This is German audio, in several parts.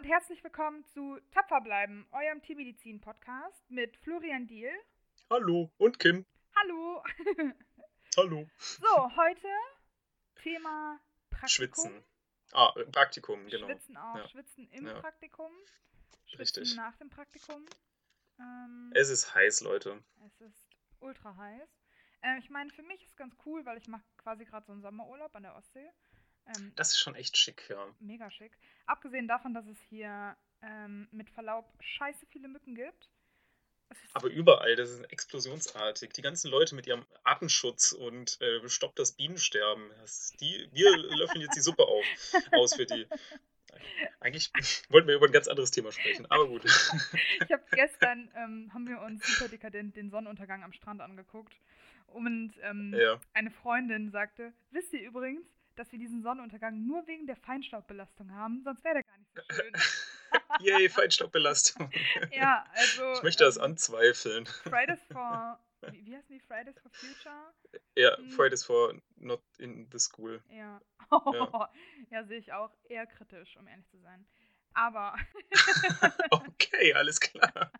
und herzlich willkommen zu Tapfer bleiben, eurem Tiermedizin-Podcast mit Florian Diel. Hallo und Kim. Hallo. Hallo. So, heute Thema Praktikum. Schwitzen. Ah, äh, Praktikum, genau. Schwitzen auch. Ja. Schwitzen im Ja. Praktikum. Schwitzen Richtig. nach dem Praktikum. Ähm, Es ist heiß, Leute. es ist ultra heiß. Ähm, ich meine, für mich ist ganz cool, weil ich mache quasi gerade so einen Sommerurlaub an der Ostsee. Ähm, Das ist schon echt schick, ja. mega schick. Abgesehen davon, dass es hier ähm, mit Verlaub scheiße viele Mücken gibt. Aber überall, das ist explosionsartig. Die ganzen Leute mit ihrem Artenschutz und äh, stoppt das Bienensterben. Das, die, wir löffeln jetzt die Suppe auf, aus für die. Eigentlich wollten wir über ein ganz anderes Thema sprechen, aber gut. Ich habe gestern, ähm, haben wir uns super dekadent den Sonnenuntergang am Strand angeguckt. Und ähm, Ja. eine Freundin sagte, wisst ihr übrigens, dass wir diesen Sonnenuntergang nur wegen der Feinstaubbelastung haben, sonst wäre der gar nicht so schön. Yay, Feinstaubbelastung. ja, also Ich möchte das ähm, anzweifeln. Fridays for, wie, wie heißen die? Fridays for Future? Ja, Hm. Fridays for not in the school. Ja. Ja. ja, sehe ich auch eher kritisch, um ehrlich zu sein. Aber Okay, alles klar.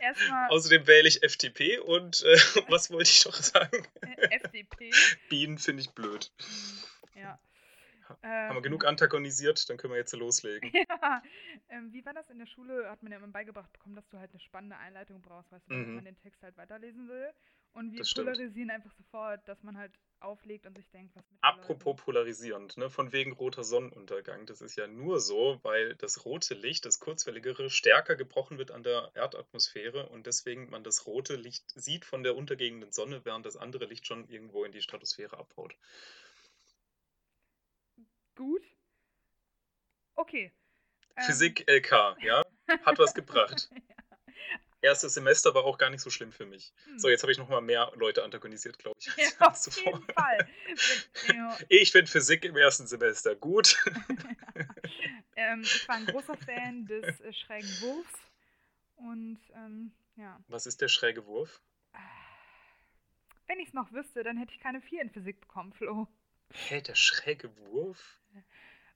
erstmal Außerdem wähle ich FDP und äh, was wollte ich doch sagen? FDP. Bienen finde ich blöd. Hm, Ja. Haben wir Ähm, genug antagonisiert, dann können wir jetzt loslegen. Ja, ähm, wie war das in der Schule? Hat man ja immer beigebracht bekommen, dass du halt eine spannende Einleitung brauchst, weißt du, damit Mhm. man den Text halt weiterlesen will. Und wir polarisieren einfach sofort, dass man halt auflegt und sich denkt, was mit Apropos polarisierend, ne, von wegen roter Sonnenuntergang. Das ist ja nur so, weil das rote Licht, das kurzwelligere, stärker gebrochen wird an der Erdatmosphäre und deswegen man das rote Licht sieht von der untergehenden Sonne, während das andere Licht schon irgendwo in die Stratosphäre abhaut. Gut. Okay. Ähm, Physik LK, ja, hat was gebracht. Erstes Semester war auch gar nicht so schlimm für mich. hm. So, jetzt habe ich nochmal mehr Leute antagonisiert, glaube ich. Ja, als auf zuvor. jeden Fall. Ja, Ich finde Physik im ersten Semester gut. ähm, ich war ein großer Fan des äh, schrägen Wurfs. Und ähm, ja. Was ist der schräge Wurf? Wenn ich es noch wüsste, dann hätte ich keine 4 in Physik bekommen, Flo. Hä, der schräge Wurf?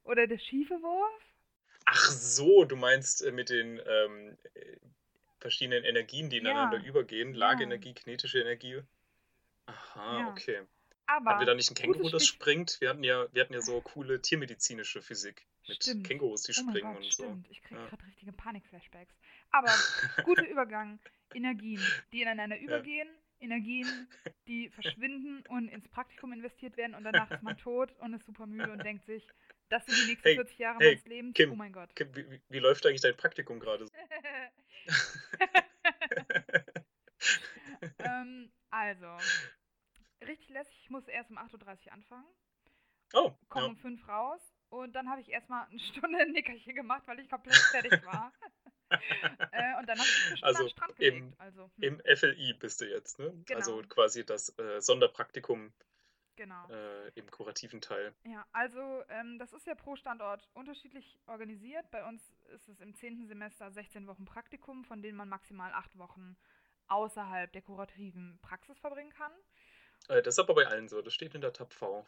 Oder der schiefe Wurf? Ach so, du meinst äh, mit den ähm, äh, verschiedenen Energien, die Ja. ineinander übergehen. Ja. Lageenergie, kinetische Energie. Aha, Ja. okay. Aber Hatten wir da nicht ein Känguru, das springt? Wir hatten ja, wir hatten ja so coole tiermedizinische Physik mit Stimmt. Kängurus, die Oh springen Gott, und so. stimmt. Ich kriege Ja. gerade richtige Panik-Flashbacks. Aber guter Übergang. Energien, die ineinander übergehen. Energien, die verschwinden und ins Praktikum investiert werden und danach ist man tot und ist super müde und denkt sich, das sind die nächsten Hey, 40 Jahre hey, meines Lebens. Kim, oh mein Gott. Kim, Wie, wie, läuft eigentlich dein Praktikum gerade? so? ähm, also, richtig lässig. Ich muss erst um 8.30 Uhr anfangen. Oh, komme ja. um fünf raus und dann habe ich erstmal eine Stunde ein Nickerchen gemacht, weil ich komplett fertig war. äh, und dann habe ich mich Also am Strand im- gelegt. Also, hm, Im FLI bist du jetzt, ne? Genau. Also quasi das äh, Sonderpraktikum genau. äh, im kurativen Teil. Ja, also ähm, das ist ja pro Standort unterschiedlich organisiert. Bei uns ist es im 10. Semester 16 Wochen Praktikum, von denen man maximal acht Wochen außerhalb der kurativen Praxis verbringen kann. Äh, das ist aber bei allen so, das steht in der Tab V.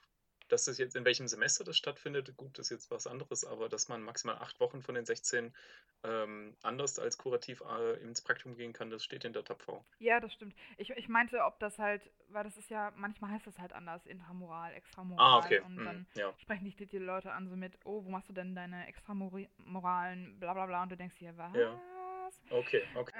Dass es jetzt in welchem Semester das stattfindet, gut, das ist jetzt was anderes, aber dass man maximal acht Wochen von den 16 ähm, anders als kurativ äh, ins Praktikum gehen kann, das steht in der Tab V. Ja, das stimmt. Ich, ich meinte, ob das halt, weil das ist ja, manchmal heißt das halt anders, intramoral, extramoral. Ah, okay. Und Hm, dann ja. sprechen dich die Leute an so mit, oh, wo machst du denn deine extramoralen, bla bla bla, und du denkst dir, was? Ja. Okay, okay.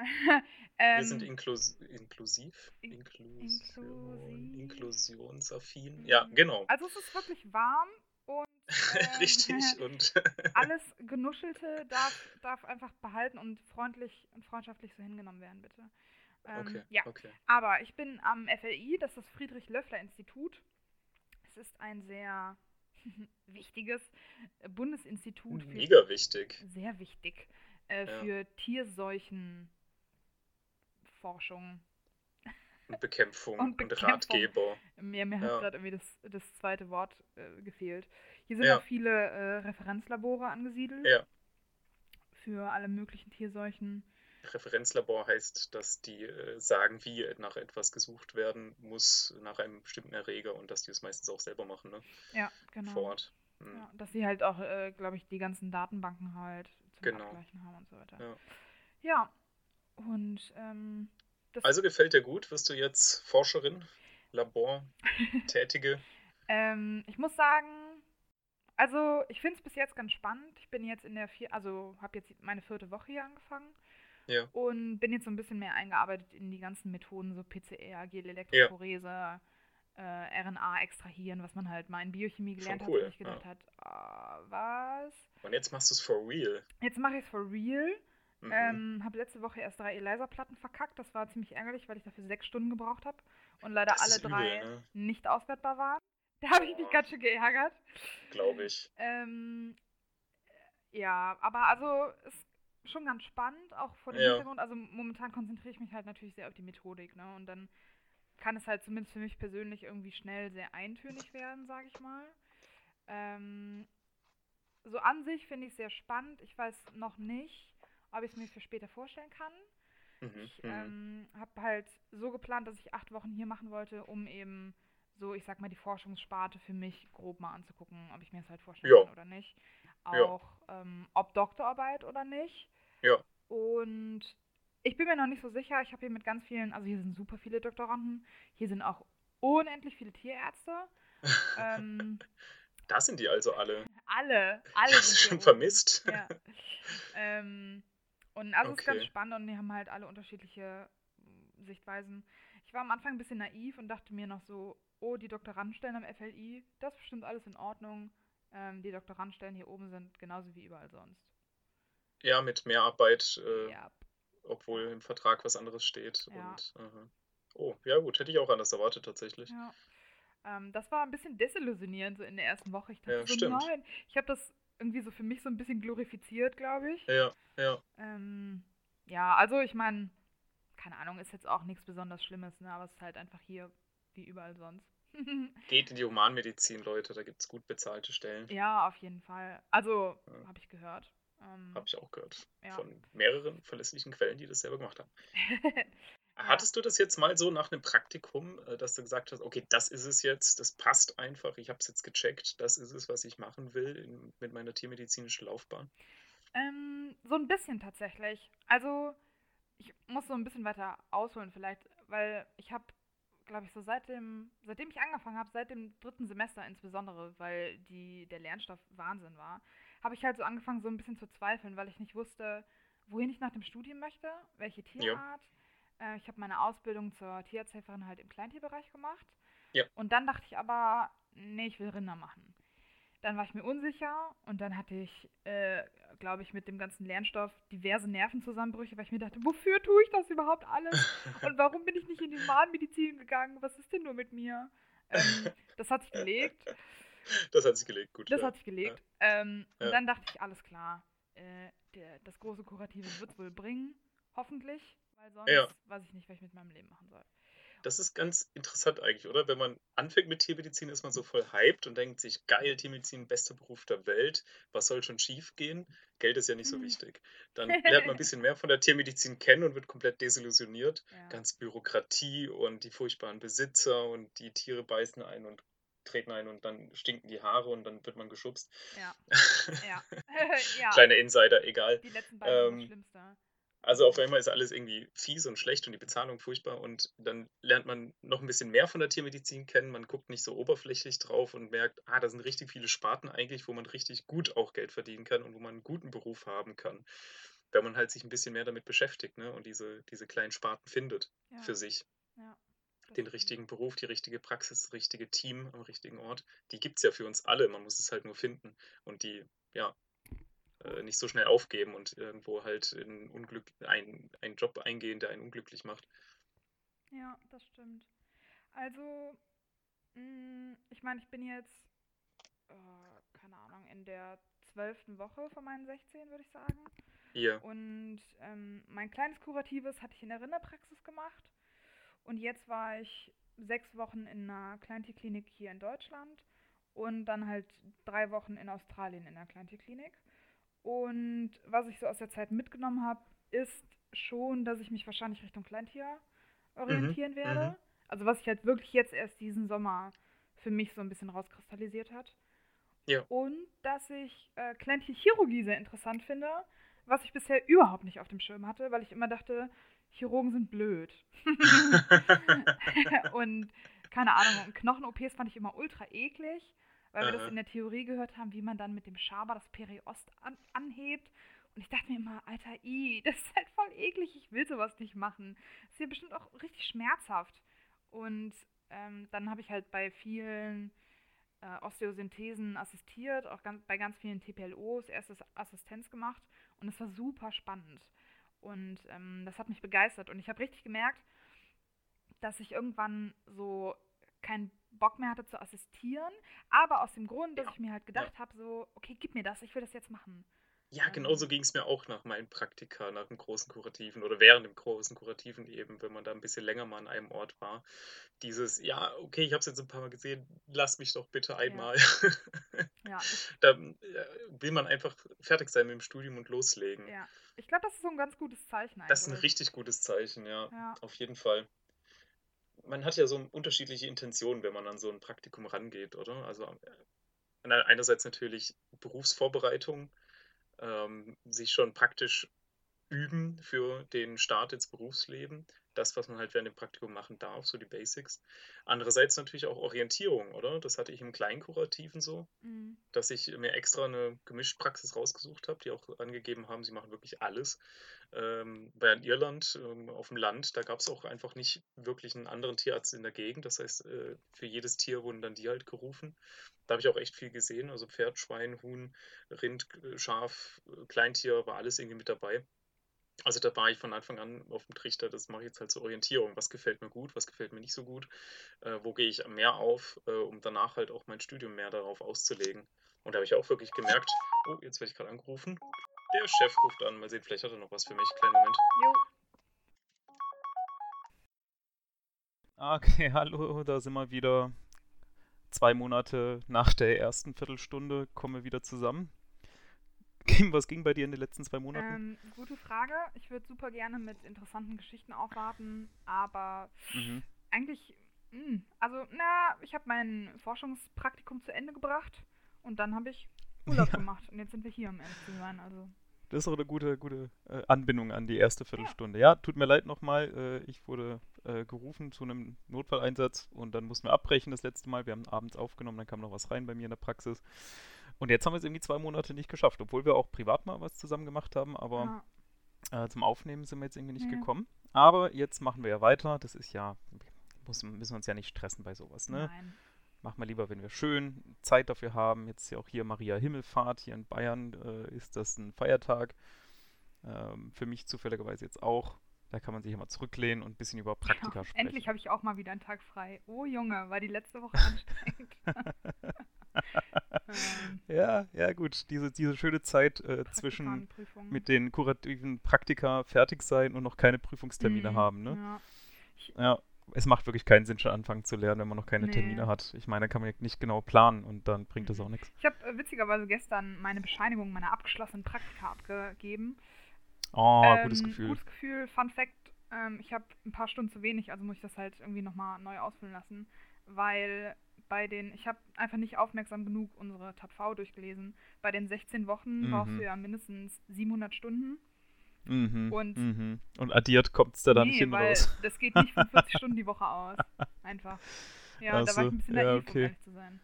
ähm, Wir sind inklus inklusiv, in- Inklusion, inklusiv. inklusionsaffin. Ja, genau. Also es ist wirklich warm und ähm, Richtig. Und alles Genuschelte darf, darf einfach behalten und freundlich und freundschaftlich so hingenommen werden, bitte. Ähm, okay, Ja, okay. aber ich bin am FLI, das ist das Friedrich-Löffler-Institut. Es ist ein sehr wichtiges Bundesinstitut Mega wichtig. sehr wichtig äh, Ja. für Tierseuchenforschung. Und Bekämpfung Und und, Bekämpfung. Ratgeber. Mir, mir hat Ja. gerade irgendwie das, das zweite Wort äh, gefehlt. Hier sind Ja. auch viele äh, Referenzlabore angesiedelt Ja. für alle möglichen Tierseuchen. Referenzlabor heißt, dass die äh, sagen, wie nach etwas gesucht werden muss, nach einem bestimmten Erreger und dass die es meistens auch selber machen, ne? Ja, genau. Vor Ort. Hm. Ja, dass sie halt auch, äh, glaube ich, die ganzen Datenbanken halt zum Genau. Abgleichen haben und so weiter. Ja. Ja, und ähm, das, Also gefällt dir gut? Wirst du jetzt Forscherin, Labor, Tätige? ähm, ich muss sagen, also ich finde es bis jetzt ganz spannend. Ich bin jetzt in der vier, also habe jetzt meine vierte Woche hier angefangen Ja. und bin jetzt so ein bisschen mehr eingearbeitet in die ganzen Methoden, so PCR, Gelelektrophorese, äh, RNA extrahieren, was man halt mal in Biochemie gelernt cool, hat, wo ich gedacht hat, ah, was? Und jetzt machst du es for real. Jetzt mache ich es for real. Mhm. Ähm, habe letzte Woche erst drei ELISA-Platten verkackt. Das war ziemlich ärgerlich, weil ich dafür sechs Stunden gebraucht habe und leider Das alle übel, drei ne? nicht auswertbar waren. Da habe ich mich ganz schön geärgert. Glaube ich. Ähm, ja, aber also ist schon ganz spannend, auch vor dem Ja. Hintergrund. Also momentan konzentriere ich mich halt natürlich sehr auf die Methodik, ne? Und dann kann es halt zumindest für mich persönlich irgendwie schnell sehr eintönig werden, sage ich mal. Ähm, so an sich finde ich es sehr spannend. Ich weiß noch nicht, ob ich es mir für später vorstellen kann. Mhm. Ich Mhm. ähm, habe halt so geplant, dass ich acht Wochen hier machen wollte, um eben so, ich sag mal, die Forschungssparte für mich grob mal anzugucken, ob ich mir das halt vorstellen Ja. kann oder nicht. Auch ähm, ob Doktorarbeit oder nicht. Ja. Und ich bin mir noch nicht so sicher. Ich habe hier mit ganz vielen, also hier sind super viele Doktoranden, hier sind auch unendlich viele Tierärzte. ähm, Da sind die also alle. alle, alle hab's sind schon hier oben. vermisst. Ja. ähm, und also es ist ganz Okay. spannend und die haben halt alle unterschiedliche mm, Sichtweisen. Ich war am Anfang ein bisschen naiv und dachte mir noch so, oh, die Doktorandenstellen am FLI, das ist bestimmt alles in Ordnung. Ähm, die Doktorandenstellen hier oben sind genauso wie überall sonst. Ja, mit Mehrarbeit, äh, Ja, obwohl im Vertrag was anderes steht. Ja. Und, aha. Oh, ja gut, hätte ich auch anders erwartet tatsächlich. ja. Ähm, das war ein bisschen desillusionierend so in der ersten Woche. Ich dachte Ja, so, stimmt. nein. Ich habe das irgendwie so für mich so ein bisschen glorifiziert, glaube ich. Ja, ja. Ähm, ja, also ich meine, keine Ahnung, ist jetzt auch nichts besonders Schlimmes, ne? Aber es ist halt einfach hier wie überall sonst. Geht in die Humanmedizin, Leute, da gibt es gut bezahlte Stellen. ja, auf jeden Fall. Also, Ja. habe ich gehört. Ähm, Habe ich auch gehört. Ja. Von mehreren verlässlichen Quellen, die das selber gemacht haben. Hattest du das jetzt mal so nach einem Praktikum, äh, dass du gesagt hast, okay, das ist es jetzt, das passt einfach, ich habe es jetzt gecheckt, das ist es, was ich machen will in, mit meiner tiermedizinischen Laufbahn? Ähm, so ein bisschen tatsächlich. Also, ich muss so ein bisschen weiter ausholen vielleicht, weil ich habe, glaube ich, so seit dem, seitdem ich angefangen habe, seit dem dritten Semester insbesondere, weil die, der Lernstoff Wahnsinn war, habe ich halt so angefangen, so ein bisschen zu zweifeln, weil ich nicht wusste, wohin ich nach dem Studium möchte, welche Tierart. Äh, ich habe meine Ausbildung zur Tierarzthelferin halt im Kleintierbereich gemacht. Ja. Und dann dachte ich aber, nee, ich will Rinder machen. Dann war ich mir unsicher und dann hatte ich, äh, glaube ich, mit dem ganzen Lernstoff diverse Nervenzusammenbrüche, weil ich mir dachte, wofür tue ich das überhaupt alles? Und warum bin ich nicht in die Humanmedizin gegangen? Was ist denn nur mit mir? Ähm, das hat sich gelegt. Das hat sich gelegt, gut. Das ja. hat sich gelegt. Ähm, Ja. Und dann dachte ich, alles klar, äh, der, das große Kurative wird es wohl bringen, hoffentlich, weil sonst Ja. weiß ich nicht, was ich mit meinem Leben machen soll. Das ist ganz interessant eigentlich, oder? Wenn man anfängt mit Tiermedizin, ist man so voll hyped und denkt sich, geil, Tiermedizin, bester Beruf der Welt, was soll schon schief gehen? Geld ist ja nicht so Mhm. wichtig. Dann lernt man ein bisschen mehr von der Tiermedizin kennen und wird komplett desillusioniert. Ja. Ganz Bürokratie und die furchtbaren Besitzer und die Tiere beißen ein und treten ein und dann stinken die Haare und dann wird man geschubst. Ja. Ja. ja. Kleiner Insider, egal. Die letzten beiden sind Ähm, das Schlimmste. Also auf einmal ist alles irgendwie fies und schlecht und die Bezahlung furchtbar und dann lernt man noch ein bisschen mehr von der Tiermedizin kennen. Man guckt nicht so oberflächlich drauf und merkt, ah, da sind richtig viele Sparten eigentlich, wo man richtig gut auch Geld verdienen kann und wo man einen guten Beruf haben kann. Wenn man halt sich ein bisschen mehr damit beschäftigt ne, und diese, diese kleinen Sparten findet Ja. für sich. Ja. Den richtigen Beruf, die richtige Praxis, das richtige Team am richtigen Ort. Die gibt es ja für uns alle, man muss es halt nur finden und die, ja, äh, nicht so schnell aufgeben und irgendwo halt in Unglück, ein, einen Job eingehen, der einen unglücklich macht. Ja, das stimmt. Also, mh, ich meine, ich bin jetzt, äh, keine Ahnung, in der zwölften Woche von meinen 16, würde ich sagen. Hier, Und ähm, mein kleines Kuratives hatte ich in der Rinderpraxis gemacht. Und jetzt war ich sechs Wochen in einer Kleintierklinik hier in Deutschland und dann halt drei Wochen in Australien in einer Kleintierklinik. Und was ich so aus der Zeit mitgenommen habe, ist schon, dass ich mich wahrscheinlich Richtung Kleintier orientieren werde. mhm. Also was sich halt wirklich jetzt erst diesen Sommer für mich so ein bisschen rauskristallisiert hat. Ja. Und dass ich äh, Kleintierchirurgie sehr interessant finde, was ich bisher überhaupt nicht auf dem Schirm hatte, weil ich immer dachte, Chirurgen sind blöd. und keine Ahnung, Knochen-OPs fand ich immer ultra eklig, weil wir das in der Theorie gehört haben, wie man dann mit dem Schaber das Periost an anhebt. Und ich dachte mir immer, Alter, i, das ist halt voll eklig, ich will sowas nicht machen. Das ist ja bestimmt auch richtig schmerzhaft. Und ähm, dann habe ich halt bei vielen äh, Osteosynthesen assistiert, auch ganz, bei ganz vielen TPLOs erstes Assistenz gemacht und es war super spannend. Und ähm, das hat mich begeistert und ich habe richtig gemerkt, dass ich irgendwann so keinen Bock mehr hatte zu assistieren, aber aus dem Grund, dass Ja, ich mir halt ja. gedacht habe, so, okay, gib mir das, ich will das jetzt machen. Ja, genauso Ähm, ging es mir auch nach meinen Praktika, nach dem großen Kurativen oder während dem großen Kurativen eben, wenn man da ein bisschen länger mal an einem Ort war. Dieses, ja, okay, ich habe es jetzt ein paar Mal gesehen, lass mich doch bitte ja, einmal. ja, ich, Da äh, will man einfach fertig sein mit dem Studium und loslegen. ja. Ich glaube, das ist so ein ganz gutes Zeichen Das ist ein eigentlich. richtig gutes Zeichen, ja, Ja, auf jeden Fall. Man hat ja so unterschiedliche Intentionen, wenn man an so ein Praktikum rangeht, oder? Also äh, einerseits natürlich Berufsvorbereitung, ähm, sich schon praktisch üben für den Start ins Berufsleben. Das, was man halt während dem Praktikum machen darf, so die Basics. Andererseits natürlich auch Orientierung, oder? Das hatte ich im Kleinkurativen so, mhm. dass ich mir extra eine Gemischtpraxis rausgesucht habe, die auch angegeben haben, sie machen wirklich alles. Ähm, bei Irland, ähm, auf dem Land, da gab es auch einfach nicht wirklich einen anderen Tierarzt in der Gegend. Das heißt, äh, für jedes Tier wurden dann die halt gerufen. Da habe ich auch echt viel gesehen. Also Pferd, Schwein, Huhn, Rind, Schaf, äh, Kleintier, war alles irgendwie mit dabei. Also da war ich von Anfang an auf dem Trichter, das mache ich jetzt halt zur Orientierung. Was gefällt mir gut, was gefällt mir nicht so gut, äh, wo gehe ich mehr auf, äh, um danach halt auch mein Studium mehr darauf auszulegen. Und da habe ich auch wirklich gemerkt, oh, jetzt werde ich gerade angerufen. Der Chef ruft an, mal sehen, vielleicht hat er noch was für mich. Kleinen Moment. Jo, Ah, Okay, hallo, da sind wir wieder. Zwei Monate nach der ersten Viertelstunde kommen wir wieder zusammen. Kim, was ging bei dir in den letzten zwei Monaten? ähm, gute Frage. Ich würde super gerne mit interessanten Geschichten aufwarten, aber Mhm. eigentlich, mh, also, na, ich habe mein Forschungspraktikum zu Ende gebracht und dann habe ich Urlaub Ja, gemacht und jetzt sind wir hier, um ehrlich zu sein. Also, das ist auch eine gute, gute äh, Anbindung an die erste. Viertelstunde. Ja, tut mir leid nochmal. Äh, ich wurde äh, gerufen zu einem Notfalleinsatz und dann mussten wir abbrechen das letzte Mal. Wir haben abends aufgenommen, dann kam noch was rein bei mir in der Praxis. Und jetzt haben wir es irgendwie zwei Monate nicht geschafft, obwohl wir auch privat mal was zusammen gemacht haben, aber Ja, Äh, zum Aufnehmen sind wir jetzt irgendwie nicht nee, gekommen. Aber jetzt machen wir ja weiter. Das ist ja, muss, müssen wir uns ja nicht stressen bei sowas, ne? nein. Machen wir lieber, wenn wir schön Zeit dafür haben. Jetzt ist ja auch hier Maria Himmelfahrt. Hier in Bayern äh, ist das ein Feiertag. Ähm, für mich zufälligerweise jetzt auch. Da kann man sich immer zurücklehnen und ein bisschen über Ja, Praktika endlich sprechen. habe ich auch mal wieder einen Tag frei. Oh Junge, war die letzte Woche anstrengend. ähm, Ja, ja, gut. Diese, diese schöne Zeit äh, zwischen mit den kurativen Praktika fertig sein und noch keine Prüfungstermine Mhm, haben, ne? ja. Ich, Ja, es macht wirklich keinen Sinn, schon anfangen zu lernen, wenn man noch keine nee. Termine hat. Ich meine, da kann man ja nicht genau planen und dann bringt das Mhm. auch nichts. Ich habe äh, witzigerweise gestern meine Bescheinigung meiner abgeschlossenen Praktika abgegeben. Oh, gutes Ähm, Gefühl. Gutes Gefühl. Fun Fact: ähm, Ich habe ein paar Stunden zu wenig, also muss ich das halt irgendwie nochmal neu ausfüllen lassen, weil bei den, ich habe einfach nicht aufmerksam genug unsere TAPV durchgelesen. Bei den 16 Wochen brauchst du Mhm. ja mindestens 700 Stunden. Mhm, Und mhm. Und addiert kommt es da dann nicht nee, hin weil raus. das geht nicht von 40 Stunden die Woche aus. Einfach. Ja, Ach da war ich ein bisschen ja, naiv, um okay. ehrlich zu sein.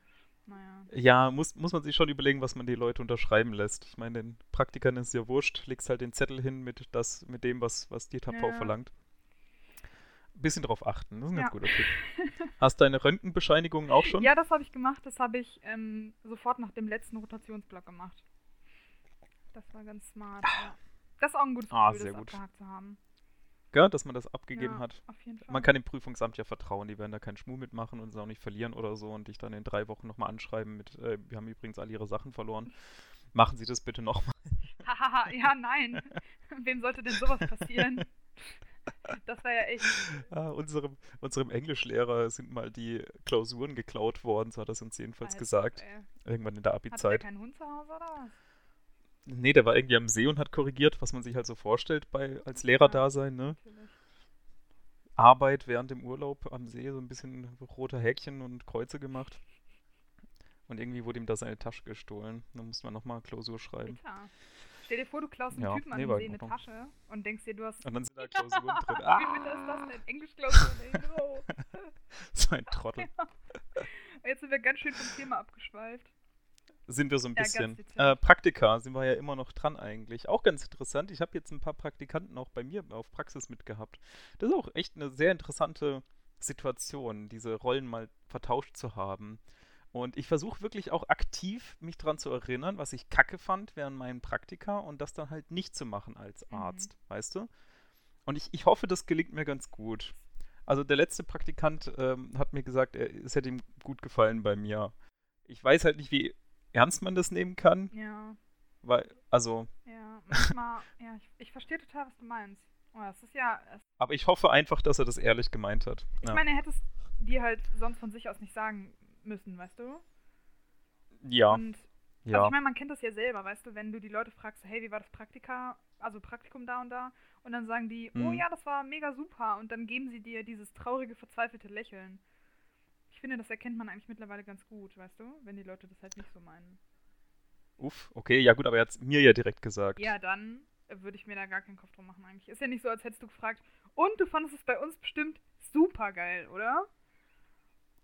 Naja. Ja, muss, muss man sich schon überlegen, was man die Leute unterschreiben lässt. Ich meine, den Praktikern ist ja wurscht, legst halt den Zettel hin mit, das, mit dem, was, was die TAPV Ja. verlangt. Bisschen drauf achten, das ist ein ganz Ja. guter Tipp. Hast deine Röntgenbescheinigungen auch schon? Ja, das habe ich gemacht. Das habe ich ähm, sofort nach dem letzten Rotationsblock gemacht. Das war ganz smart. Ja. Das ist auch ein gutes Gefühl, Ah, das sehr gut. abgehakt zu haben. Gell, dass man das abgegeben ja, hat. Man kann dem Prüfungsamt ja vertrauen, die werden da keinen Schmuh mitmachen und es auch nicht verlieren oder so und dich dann in drei Wochen nochmal anschreiben mit, äh, wir haben übrigens alle ihre Sachen verloren. Machen Sie das bitte nochmal. Hahaha, ja, nein. Wem sollte denn sowas passieren? Das war ja echt. Ah, unserem, unserem Englischlehrer sind mal die Klausuren geklaut worden, so hat er es uns jedenfalls ob, gesagt. ey. Irgendwann in der Hat der Abi-Zeit. keinen Hund zu Hause oder was? Nee, der war irgendwie am See und hat korrigiert, was man sich halt so vorstellt bei als Lehrerdasein, ne? Natürlich. Arbeit während dem Urlaub am See, so ein bisschen rote Häkchen und Kreuze gemacht. Und irgendwie wurde ihm da seine Tasche gestohlen. Da musste man nochmal Klausur schreiben. Bitter. Stell dir vor, du klaust einen Ja, Typen an nee, dem See in eine Ordnung. Tasche und denkst dir, du hast. Und dann sind da Klausuren drin. Wie Ah, bitte ist das denn? Englischklausur, ey, no. so ein Trottel. Jetzt sind wir ganz schön vom Thema abgeschweift. Sind wir so ein Ja, bisschen. Äh, Praktika sind wir ja immer noch dran eigentlich. Auch ganz interessant. Ich habe jetzt ein paar Praktikanten auch bei mir auf Praxis mitgehabt. Das ist auch echt eine sehr interessante Situation, diese Rollen mal vertauscht zu haben. Und ich versuche wirklich auch aktiv mich daran zu erinnern, was ich kacke fand während meinen Praktika und das dann halt nicht zu machen als Mhm. Arzt, weißt du? Und ich, ich hoffe, das gelingt mir ganz gut. Also der letzte Praktikant ähm, hat mir gesagt, er, es hätte ihm gut gefallen bei mir. Ich weiß halt nicht, wie ernst man das nehmen kann, Ja, weil, also, ja. Manchmal, ja, ich, ich verstehe total, was du meinst. Oh, das ist ja. Es, aber ich hoffe einfach, dass er das ehrlich gemeint hat. ich Ja. meine, er hätte es dir halt sonst von sich aus nicht sagen müssen, weißt du? ja, Und Also ja. ich meine, man kennt das ja selber, weißt du, wenn du die Leute fragst, hey, wie war das Praktika, also Praktikum da und da, und dann sagen die, oh Mhm. ja, das war mega super, und dann geben sie dir dieses traurige, verzweifelte Lächeln. Ich finde, das erkennt man eigentlich mittlerweile ganz gut, weißt du, wenn die Leute das halt nicht so meinen. Uff, okay, ja gut, aber er hat es mir ja direkt gesagt. Ja, dann würde ich mir da gar keinen Kopf drum machen eigentlich. Ist ja nicht so, als hättest du gefragt, und du fandest es bei uns bestimmt super geil, oder?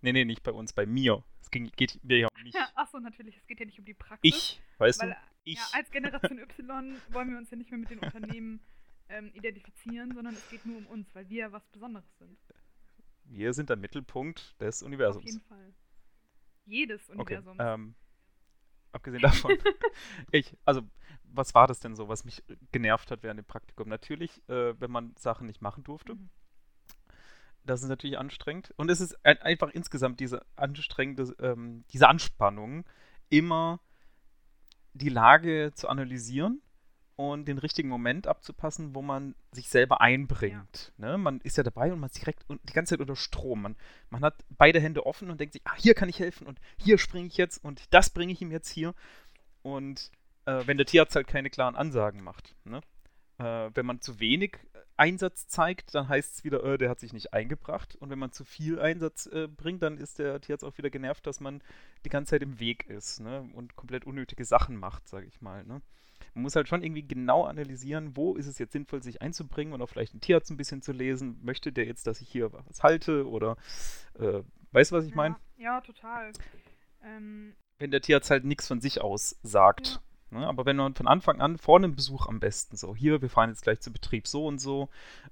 Nee, nee, nicht bei uns, bei mir. Es ging, geht mir ja um mich. Achso, natürlich, es geht ja nicht um die Praxis. Ich, weißt weil, du? Ich. Ja, als Generation Y wollen wir uns ja nicht mehr mit den Unternehmen ähm, identifizieren, sondern es geht nur um uns, weil wir ja was Besonderes sind. Wir sind der Mittelpunkt des Auf Universums. jeden Fall. Jedes Okay, Universum. ähm, abgesehen davon, ich, also, was war das denn so, was mich genervt hat während dem Praktikum? Natürlich, äh, wenn man Sachen nicht machen durfte. Mhm. Das ist natürlich anstrengend. Und es ist ein, einfach insgesamt diese anstrengende, ähm, diese Anspannung, immer die Lage zu analysieren und den richtigen Moment abzupassen, wo man sich selber einbringt. Ne? Man ist ja dabei und man ist direkt un- die ganze Zeit unter Strom. Man, man hat beide Hände offen und denkt sich, ah, hier kann ich helfen und hier springe ich jetzt und das bringe ich ihm jetzt hier. Und äh, wenn der Tierarzt halt keine klaren Ansagen macht. Ne? Äh, wenn man zu wenig Einsatz zeigt, dann heißt es wieder, äh, der hat sich nicht eingebracht. Und wenn man zu viel Einsatz äh, bringt, dann ist der Tierarzt auch wieder genervt, dass man die ganze Zeit im Weg ist ne? und komplett unnötige Sachen macht, sage ich mal. Ne? Man muss halt schon irgendwie genau analysieren, wo ist es jetzt sinnvoll, sich einzubringen und auch vielleicht einen Tierarzt ein bisschen zu lesen. Möchte der jetzt, dass ich hier was halte oder äh, weißt du, was ich ja, meine? ja, total. Ähm, Wenn der Tierarzt halt nichts von sich aus sagt. Ne? Aber wenn man von Anfang an vor einem Besuch am besten so, hier, wir fahren jetzt gleich zu Betrieb so und so,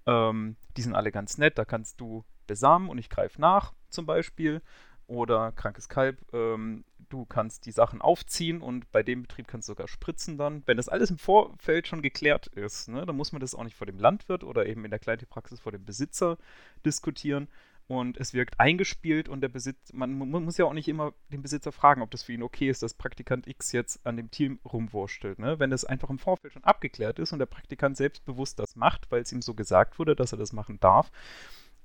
ähm, die sind alle ganz nett, da kannst du besamen und ich greife nach zum Beispiel. Oder krankes Kalb, ähm, du kannst die Sachen aufziehen und bei dem Betrieb kannst du sogar spritzen dann. Wenn das alles im Vorfeld schon geklärt ist, ne, dann muss man das auch nicht vor dem Landwirt oder eben in der Kleintierpraxis vor dem Besitzer diskutieren. Und es wirkt eingespielt und der Besitzer, man, man muss ja auch nicht immer den Besitzer fragen, ob das für ihn okay ist, dass Praktikant X jetzt an dem Team rumwurschtelt. Ne? Wenn das einfach im Vorfeld schon abgeklärt ist und der Praktikant selbstbewusst das macht, weil es ihm so gesagt wurde, dass er das machen darf,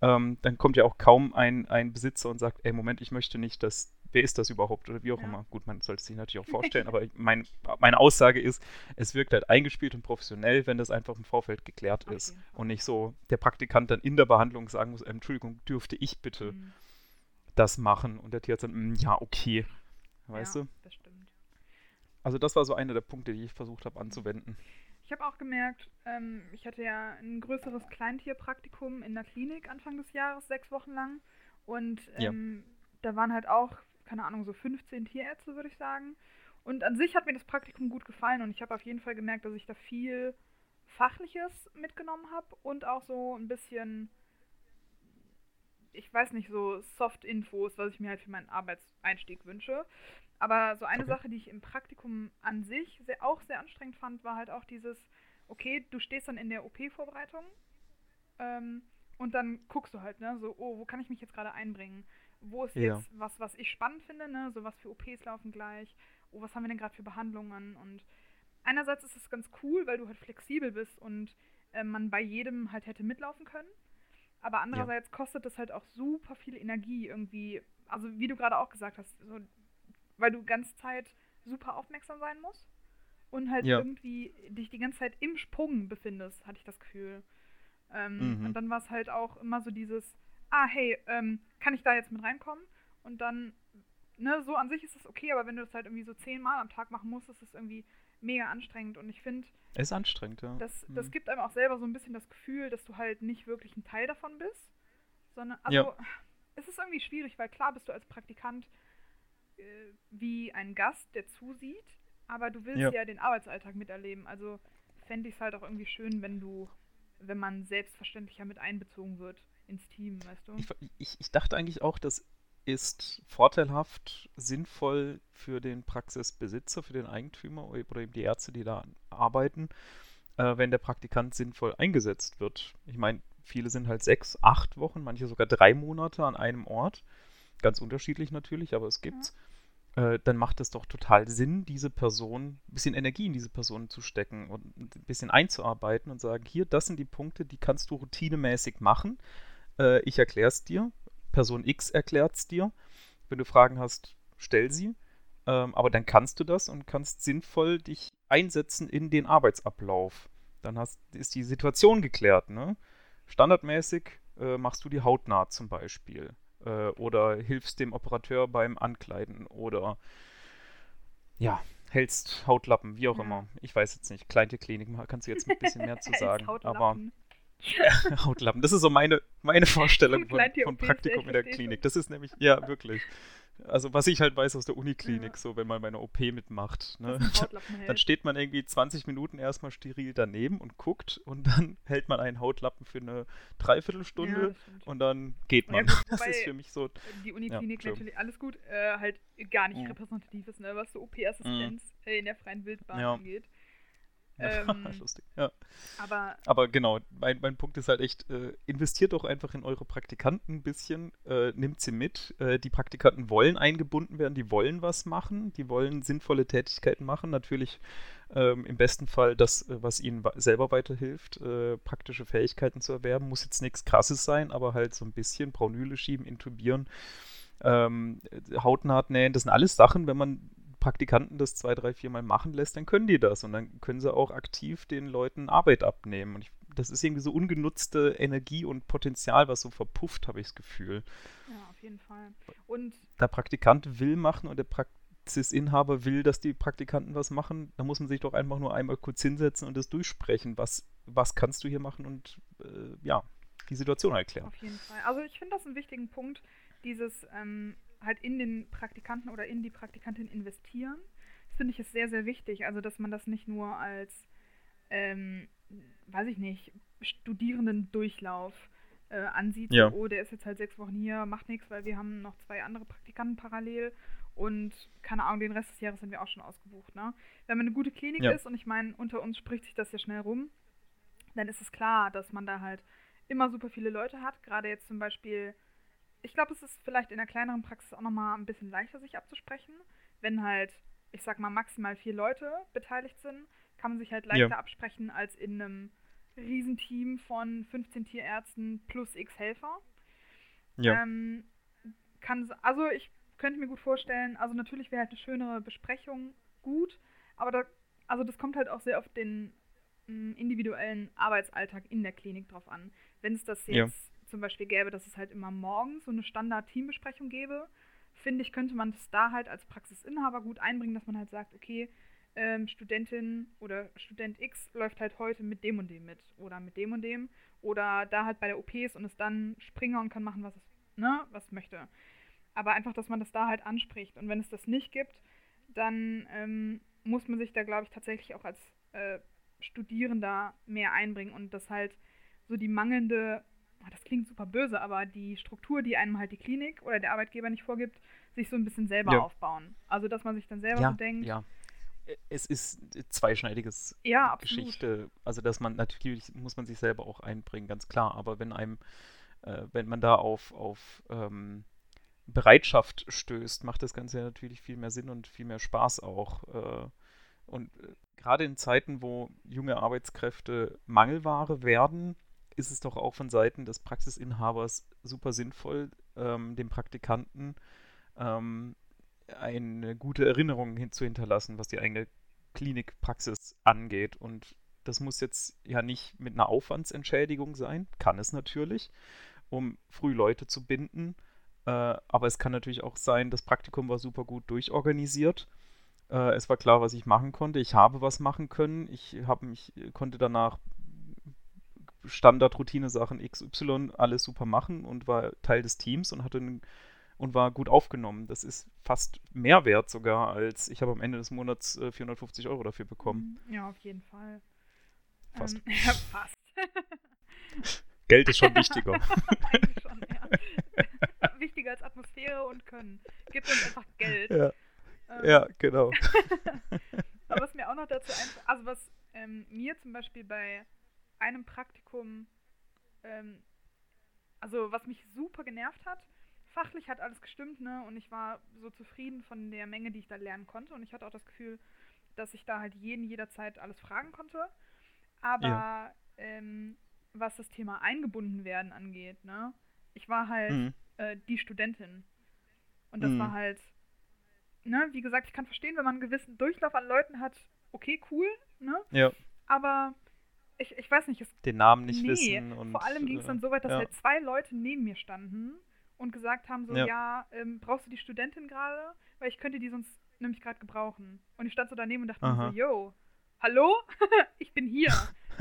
ähm, dann kommt ja auch kaum ein, ein Besitzer und sagt, ey, Moment, ich möchte nicht, dass, wer ist das überhaupt oder wie auch Ja. immer. Gut, man sollte es sich natürlich auch vorstellen, aber mein, meine Aussage ist, es wirkt halt eingespielt und professionell, wenn das einfach im Vorfeld geklärt Auf ist. Und nicht so der Praktikant dann in der Behandlung sagen muss, ähm, Entschuldigung, dürfte ich bitte mhm. das machen? Und der Tierarzt dann, "Mm, ja, okay. Weißt ja, du? Das stimmt. Also das war so einer der Punkte, die ich versucht habe anzuwenden. Ich habe auch gemerkt, ähm, ich hatte ja ein größeres Kleintierpraktikum in der Klinik Anfang des Jahres, sechs Wochen lang. Und Ja. ähm, da waren halt auch, keine Ahnung, so 15 Tierärzte, würde ich sagen. Und an sich hat mir das Praktikum gut gefallen und ich habe auf jeden Fall gemerkt, dass ich da viel Fachliches mitgenommen habe und auch so ein bisschen, ich weiß nicht, so Soft-Infos, was ich mir halt für meinen Arbeitseinstieg wünsche. Aber so eine Okay. Sache, die ich im Praktikum an sich sehr, auch sehr anstrengend fand, war halt auch dieses, okay, du stehst dann in der OP-Vorbereitung ähm, und dann guckst du halt, ne, so, oh, wo kann ich mich jetzt gerade einbringen? Wo ist Ja. jetzt was, was ich spannend finde, ne, so was für OPs laufen gleich, oh, was haben wir denn gerade für Behandlungen? Und einerseits ist es ganz cool, weil du halt flexibel bist und äh, man bei jedem halt hätte mitlaufen können. Aber andererseits kostet das halt auch super viel Energie irgendwie. Also wie du gerade auch gesagt hast, so, weil du ganz Zeit super aufmerksam sein musst und halt Ja. irgendwie dich die ganze Zeit im Sprung befindest, hatte ich das Gefühl. Ähm, Mhm. Und dann war es halt auch immer so dieses, ah hey, ähm, kann ich da jetzt mit reinkommen? Und dann ne, so an sich ist es okay, aber wenn du das halt irgendwie so zehnmal am Tag machen musst, ist es irgendwie mega anstrengend. Und ich finde, Es ist anstrengend, ja. das, das Mhm. gibt einem auch selber so ein bisschen das Gefühl, dass du halt nicht wirklich ein Teil davon bist. Sondern, also, Ja. es ist irgendwie schwierig, weil klar bist du als Praktikant äh, wie ein Gast, der zusieht, aber du willst Ja. ja, den Arbeitsalltag miterleben. Also fände ich es halt auch irgendwie schön, wenn du, wenn man selbstverständlicher mit einbezogen wird ins Team, weißt du? Ich, ich, ich dachte eigentlich auch, das ist vorteilhaft, sinnvoll für den Praxisbesitzer, für den Eigentümer oder eben die Ärzte, die da arbeiten, äh, wenn der Praktikant sinnvoll eingesetzt wird. Ich meine, viele sind halt sechs, acht Wochen, manche sogar drei Monate an einem Ort. Ganz unterschiedlich natürlich, aber es gibt's. Äh, dann macht es doch total Sinn, diese Person, ein bisschen Energie in diese Person zu stecken und ein bisschen einzuarbeiten und sagen, hier, das sind die Punkte, die kannst du routinemäßig machen. Äh, ich erkläre es dir. Person X erklärt es dir. Wenn du Fragen hast, stell sie. Ähm, aber dann kannst du das und kannst sinnvoll dich einsetzen in den Arbeitsablauf. Dann hast, ist die Situation geklärt. Ne? Standardmäßig äh, machst du die Hautnaht zum Beispiel. Äh, oder hilfst dem Operateur beim Ankleiden. Oder ja, hältst Hautlappen, wie auch Ja. immer. Ich weiß jetzt nicht. Kleine Klinik, kannst du jetzt ein bisschen mehr zu sagen. Aber Hautlappen. Hautlappen. Das ist so meine, meine Vorstellung von, von Praktikum in der Klinik. Das ist nämlich, ja, wirklich. Also was ich halt weiß aus der Uniklinik, Ja. so wenn man meine OP mitmacht. Ne? Dann steht man irgendwie 20 Minuten erstmal steril daneben und guckt und dann hält man einen Hautlappen für eine Ja, Dreiviertelstunde stimmt. und dann geht Ja, man. gut, das ist für mich so, die Uniklinik natürlich alles gut, äh, halt gar nicht Mhm. repräsentativ ist, ne, was so OP-Assistenz äh, in der freien Wildbahn Ja. angeht. Ähm, lustig. Ja. Aber Aber genau, mein, mein Punkt ist halt echt, äh, investiert doch einfach in eure Praktikanten ein bisschen, äh, nimmt sie mit. Äh, die Praktikanten wollen eingebunden werden, die wollen was machen, die wollen sinnvolle Tätigkeiten machen. Natürlich ähm, im besten Fall das, äh, was ihnen selber weiterhilft, äh, praktische Fähigkeiten zu erwerben. Muss jetzt nichts Krasses sein, aber halt so ein bisschen Braunüle schieben, intubieren, ähm, äh, Hautnaht nähen, das sind alles Sachen, wenn man Praktikanten das zwei, drei, vier Mal machen lässt, dann können die das und dann können sie auch aktiv den Leuten Arbeit abnehmen. Und ich, das ist irgendwie so ungenutzte Energie und Potenzial, was so verpufft, habe ich das Gefühl. ja, auf jeden Fall. Und Der Praktikant will machen und der Praxisinhaber will, dass die Praktikanten was machen, da muss man sich doch einfach nur einmal kurz hinsetzen und das durchsprechen. Was, was kannst du hier machen und äh, ja, die Situation erklären. auf jeden Fall. Also ich finde das einen wichtigen Punkt, dieses ähm, halt in den Praktikanten oder in die Praktikantin investieren. Das finde ich ist sehr, sehr wichtig. Also dass man das nicht nur als, ähm, weiß ich nicht, Studierendendurchlauf äh, ansieht. Ja. Oh, der ist jetzt halt sechs Wochen hier, macht nichts, weil wir haben noch zwei andere Praktikanten parallel und keine Ahnung, den Rest des Jahres sind wir auch schon ausgebucht. Ne? Wenn man eine gute Klinik Ja. ist und ich meine, unter uns spricht sich das ja schnell rum, dann ist es klar, dass man da halt immer super viele Leute hat. Gerade jetzt zum Beispiel, ich glaube, es ist vielleicht in der kleineren Praxis auch nochmal ein bisschen leichter, sich abzusprechen. Wenn halt, ich sag mal, maximal vier Leute beteiligt sind, kann man sich halt leichter Ja. absprechen als in einem Riesenteam von 15 Tierärzten plus x Helfer. Ja. Ähm, kann, also ich könnte mir gut vorstellen, also natürlich wäre halt eine schönere Besprechung gut, aber da, also das kommt halt auch sehr auf den mm, individuellen Arbeitsalltag in der Klinik drauf an. Wenn es das Ja. Zum Beispiel gäbe, dass es halt immer morgens so eine Standard-Teambesprechung gäbe, finde ich, könnte man das da halt als Praxisinhaber gut einbringen, dass man halt sagt, okay, ähm, Studentin oder Student X läuft halt heute mit dem und dem mit oder mit dem und dem oder da halt bei der OP ist und ist dann Springer und kann machen, was es ne, was möchte. Aber einfach, dass man das da halt anspricht. Und wenn es das nicht gibt, dann ähm, muss man sich da, glaube ich, tatsächlich auch als äh, Studierender mehr einbringen und das halt so die mangelnde, das klingt super böse, aber die Struktur, die einem halt die Klinik oder der Arbeitgeber nicht vorgibt, sich so ein bisschen selber Ja. aufbauen. Also, dass man sich dann selber ja, so denkt, ja. Es ist zweischneidiges Ja. Geschichte. Also, dass man natürlich muss man sich selber auch einbringen, ganz klar. Aber wenn einem, äh, wenn man da auf, auf ähm, Bereitschaft stößt, macht das Ganze ja natürlich viel mehr Sinn und viel mehr Spaß auch. Äh, und äh, gerade in Zeiten, wo junge Arbeitskräfte Mangelware werden, ist es doch auch von Seiten des Praxisinhabers super sinnvoll, ähm, dem Praktikanten ähm, eine gute Erinnerung hin zu hinterlassen, was die eigene Klinikpraxis angeht. Und das muss jetzt ja nicht mit einer Aufwandsentschädigung sein, kann es natürlich, um früh Leute zu binden. Äh, aber es kann natürlich auch sein, das Praktikum war super gut durchorganisiert. Äh, es war klar, was ich machen konnte. Ich habe was machen können. Ich mich, konnte danach Standard-Routine-Sachen XY alles super machen und war Teil des Teams und hatte einen, und war gut aufgenommen. Das ist fast mehr wert sogar, als ich habe am Ende des Monats äh, 450 Euro dafür bekommen. Mhm. Ja, auf jeden Fall. Fast. Ähm, ja, fast. Geld ist schon wichtiger. Schon, ja. Wichtiger als Atmosphäre und Können. Gibt uns einfach Geld. ja. Ähm, ja, genau. Aber was mir auch noch dazu einfällt, also was ähm, mir zum Beispiel bei einem Praktikum, ähm, also was mich super genervt hat, fachlich hat alles gestimmt, ne? Und ich war so zufrieden von der Menge, die ich da lernen konnte. Und ich hatte auch das Gefühl, dass ich da halt jeden jederzeit alles fragen konnte. Aber Ja. ähm, was das Thema eingebunden werden angeht, ne? Ich war halt Mhm. äh, die Studentin. Und das Mhm. war halt, ne, wie gesagt, ich kann verstehen, wenn man einen gewissen Durchlauf an Leuten hat, okay, cool, ne? Ja, Aber ich, ich weiß nicht, es, den Namen nicht nee, wissen und vor allem ging es dann so weit, dass ja. halt zwei Leute neben mir standen und gesagt haben, so, Ja. ja, ähm, brauchst du die Studentin gerade? Weil ich könnte die sonst nämlich gerade gebrauchen. Und ich stand so daneben und dachte mir Aha. so, yo, hallo? ich bin hier.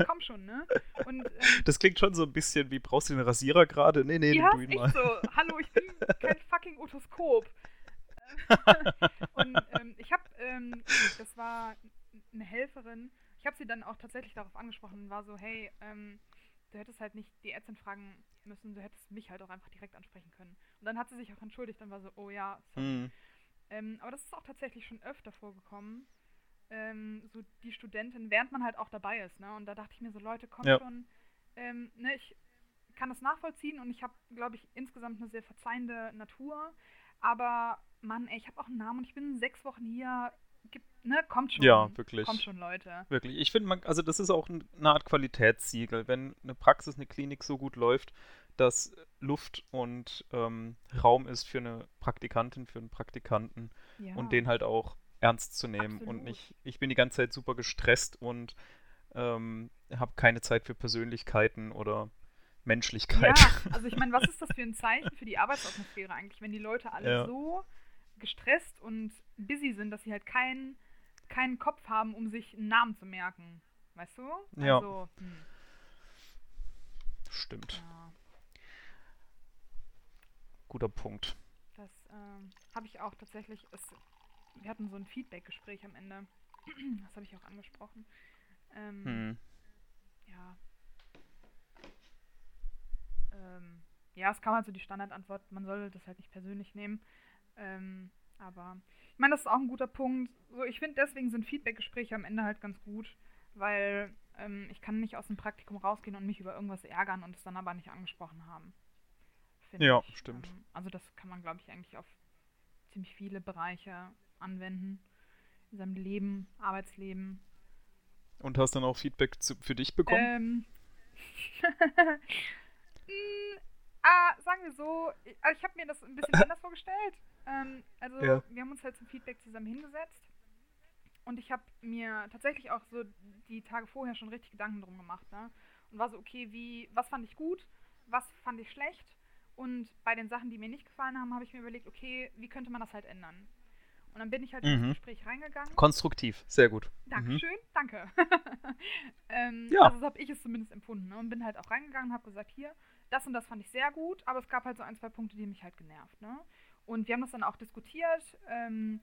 Komm schon, ne? Und ähm, Das klingt schon so ein bisschen wie, brauchst du den Rasierer gerade? Nee, nee, ja, du ihn mal. so. Hallo, ich bin kein fucking Otoskop. und ähm, ich habe, ähm, das war eine Helferin, ich habe sie dann auch tatsächlich darauf angesprochen und war so, hey, ähm, du hättest halt nicht die Ärztin fragen müssen, du hättest mich halt auch einfach direkt ansprechen können. Und dann hat sie sich auch entschuldigt und war so, oh ja, sorry. Hm. Ähm, aber das ist auch tatsächlich schon öfter vorgekommen. Ähm, so die Studentin, während man halt auch dabei ist, ne? Und da dachte ich mir so, Leute, kommt Ja. schon, ähm, ne, ich kann das nachvollziehen und ich habe, glaube ich, insgesamt eine sehr verzeihende Natur. Aber Mann, ey, ich habe auch einen Namen und ich bin sechs Wochen hier. Gibt, ne, kommt schon. Ja, wirklich. Kommt schon, Leute. Wirklich. Ich finde, also das ist auch ein- eine Art Qualitätssiegel, wenn eine Praxis, eine Klinik so gut läuft, dass Luft und ähm, Raum ist für eine Praktikantin, für einen Praktikanten Ja. und den halt auch ernst zu nehmen und Absolut. nicht, ich bin die ganze Zeit super gestresst und ähm, habe keine Zeit für Persönlichkeiten oder Menschlichkeit. Ja, also ich meine, was ist das für ein Zeichen für die Arbeitsatmosphäre eigentlich, wenn die Leute alle Ja. so gestresst und busy sind, dass sie halt keinen keinen Kopf haben, um sich einen Namen zu merken. Weißt du? Ja. Also, hm, Stimmt. ja, Guter Punkt. das ähm, habe ich auch tatsächlich. Es, wir hatten so ein Feedback-Gespräch am Ende. Das habe ich auch angesprochen. Ähm, Hm. Ja. Ähm, ja, es kam halt so die Standardantwort, man soll das halt nicht persönlich nehmen. Ähm, aber ich meine, das ist auch ein guter Punkt. So, ich finde, deswegen sind Feedback-Gespräche am Ende halt ganz gut, weil ähm, ich kann nicht aus dem Praktikum rausgehen und mich über irgendwas ärgern und es dann aber nicht angesprochen haben. Ja, ich. stimmt. Ähm, also das kann man, glaube ich, eigentlich auf ziemlich viele Bereiche anwenden. In seinem Leben, Arbeitsleben, Und hast dann auch Feedback zu, für dich bekommen? ähm. Mm, ah, sagen wir so, ich, also ich habe mir das ein bisschen anders vorgestellt. Ähm, also Ja. wir haben uns halt zum Feedback zusammen hingesetzt und ich habe mir tatsächlich auch so die Tage vorher schon richtig Gedanken drum gemacht, ne? Und war so, okay, wie, was fand ich gut, was fand ich schlecht und bei den Sachen, die mir nicht gefallen haben, habe ich mir überlegt, okay, wie könnte man das halt ändern? Und dann bin ich halt in Mhm. das Gespräch reingegangen. Konstruktiv, sehr gut. Mhm. Dankeschön, danke. ähm, Ja. Also so habe ich es zumindest empfunden. Ne? Und bin halt auch reingegangen und habe gesagt, hier, das und das fand ich sehr gut, aber es gab halt so ein, zwei Punkte, die mich halt genervt. Ne? Und wir haben das dann auch diskutiert. Ähm,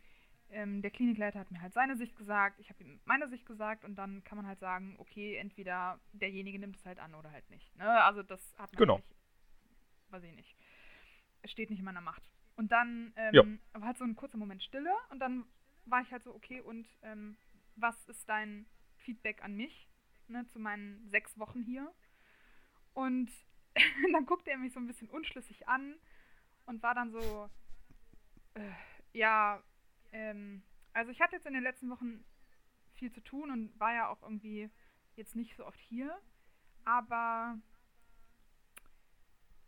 ähm, der Klinikleiter hat mir halt seine Sicht gesagt, ich habe ihm meine Sicht gesagt und dann kann man halt sagen, okay, entweder derjenige nimmt es halt an oder halt nicht. Ne? Also das hat man Genau. nicht, weiß ich nicht. Es steht nicht in meiner Macht. Und dann ähm, Ja. war halt so ein kurzer Moment Stille und dann war ich halt so, okay, und ähm, was ist dein Feedback an mich, ne, zu meinen sechs Wochen hier? Und dann guckte er mich so ein bisschen unschlüssig an und war dann so, äh, ja, ähm, also ich hatte jetzt in den letzten Wochen viel zu tun und war ja auch irgendwie jetzt nicht so oft hier, aber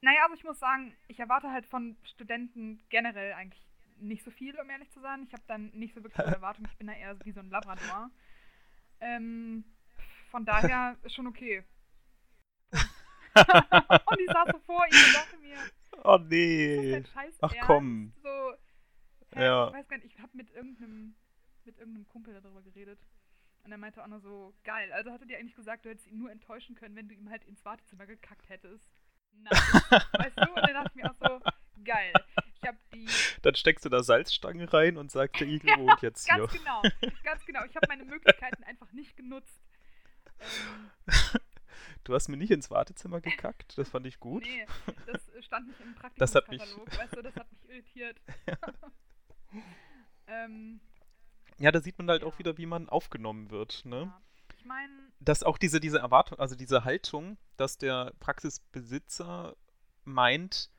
naja, also ich muss sagen, ich erwarte halt von Studenten generell eigentlich nicht so viel, um ehrlich zu sein. Ich habe dann nicht so wirklich hohe Erwartungen. Ich bin da eher wie so ein Labrador. Ähm, von daher ist schon okay. und ich saß so vor ihm und dachte mir, Oh Ist das nee. scheiß Ach Ernst? komm. So, Ja. ich weiß gar nicht, ich habe mit irgendeinem, mit irgendeinem Kumpel darüber geredet. Und er meinte auch noch so, geil, also hat er dir eigentlich gesagt, du hättest ihn nur enttäuschen können, wenn du ihm halt ins Wartezimmer gekackt hättest. Nein. weißt du? Und dann dachte ich mir auch so, geil. Ich habe die, Dann steckst du da Salzstangen rein und sagst, der Igel Ja, wohnt jetzt hier. ganz genau, ganz genau. Ich habe meine Möglichkeiten einfach nicht genutzt. Ähm, Du hast mir nicht ins Wartezimmer gekackt, das fand ich gut. Nee, das stand nicht im Das hat mich- Praktikumskatalog, weißt du, das hat mich irritiert. Ähm, Ja, da sieht man halt auch Ja. wieder, wie man aufgenommen wird, ne? ja. Ich meine, dass auch diese, diese Erwartung, also diese Haltung, dass der Praxisbesitzer meint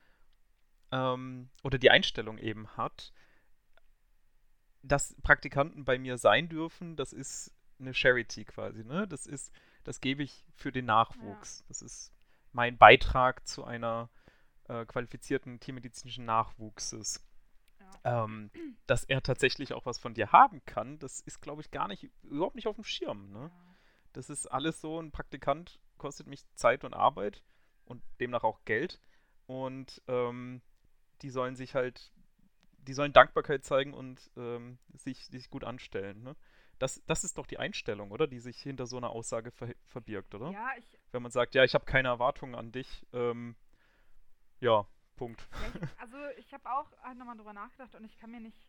ähm, oder die Einstellung eben hat, dass Praktikanten bei mir sein dürfen, das ist eine Charity quasi, ne? Das ist, das gebe ich für den Nachwuchs. Das ist mein Beitrag zu einer äh, qualifizierten tiermedizinischen Nachwuchses. Ja. Ähm, dass er tatsächlich auch was von dir haben kann, das ist, glaube ich, gar nicht, überhaupt nicht auf dem Schirm, ne? ja. Das ist alles so, ein Praktikant kostet mich Zeit und Arbeit und demnach auch Geld. Und ähm, die sollen sich halt, die sollen Dankbarkeit zeigen und ähm, sich, sich gut anstellen. Ne? Das, das ist doch die Einstellung, oder? Die sich hinter so einer Aussage ver verbirgt, oder? Ja, ich, Wenn man sagt, ja, ich habe keine Erwartungen an dich. Ähm, ja, Punkt. ja, ich, also ich habe auch halt nochmal drüber nachgedacht und ich kann mir nicht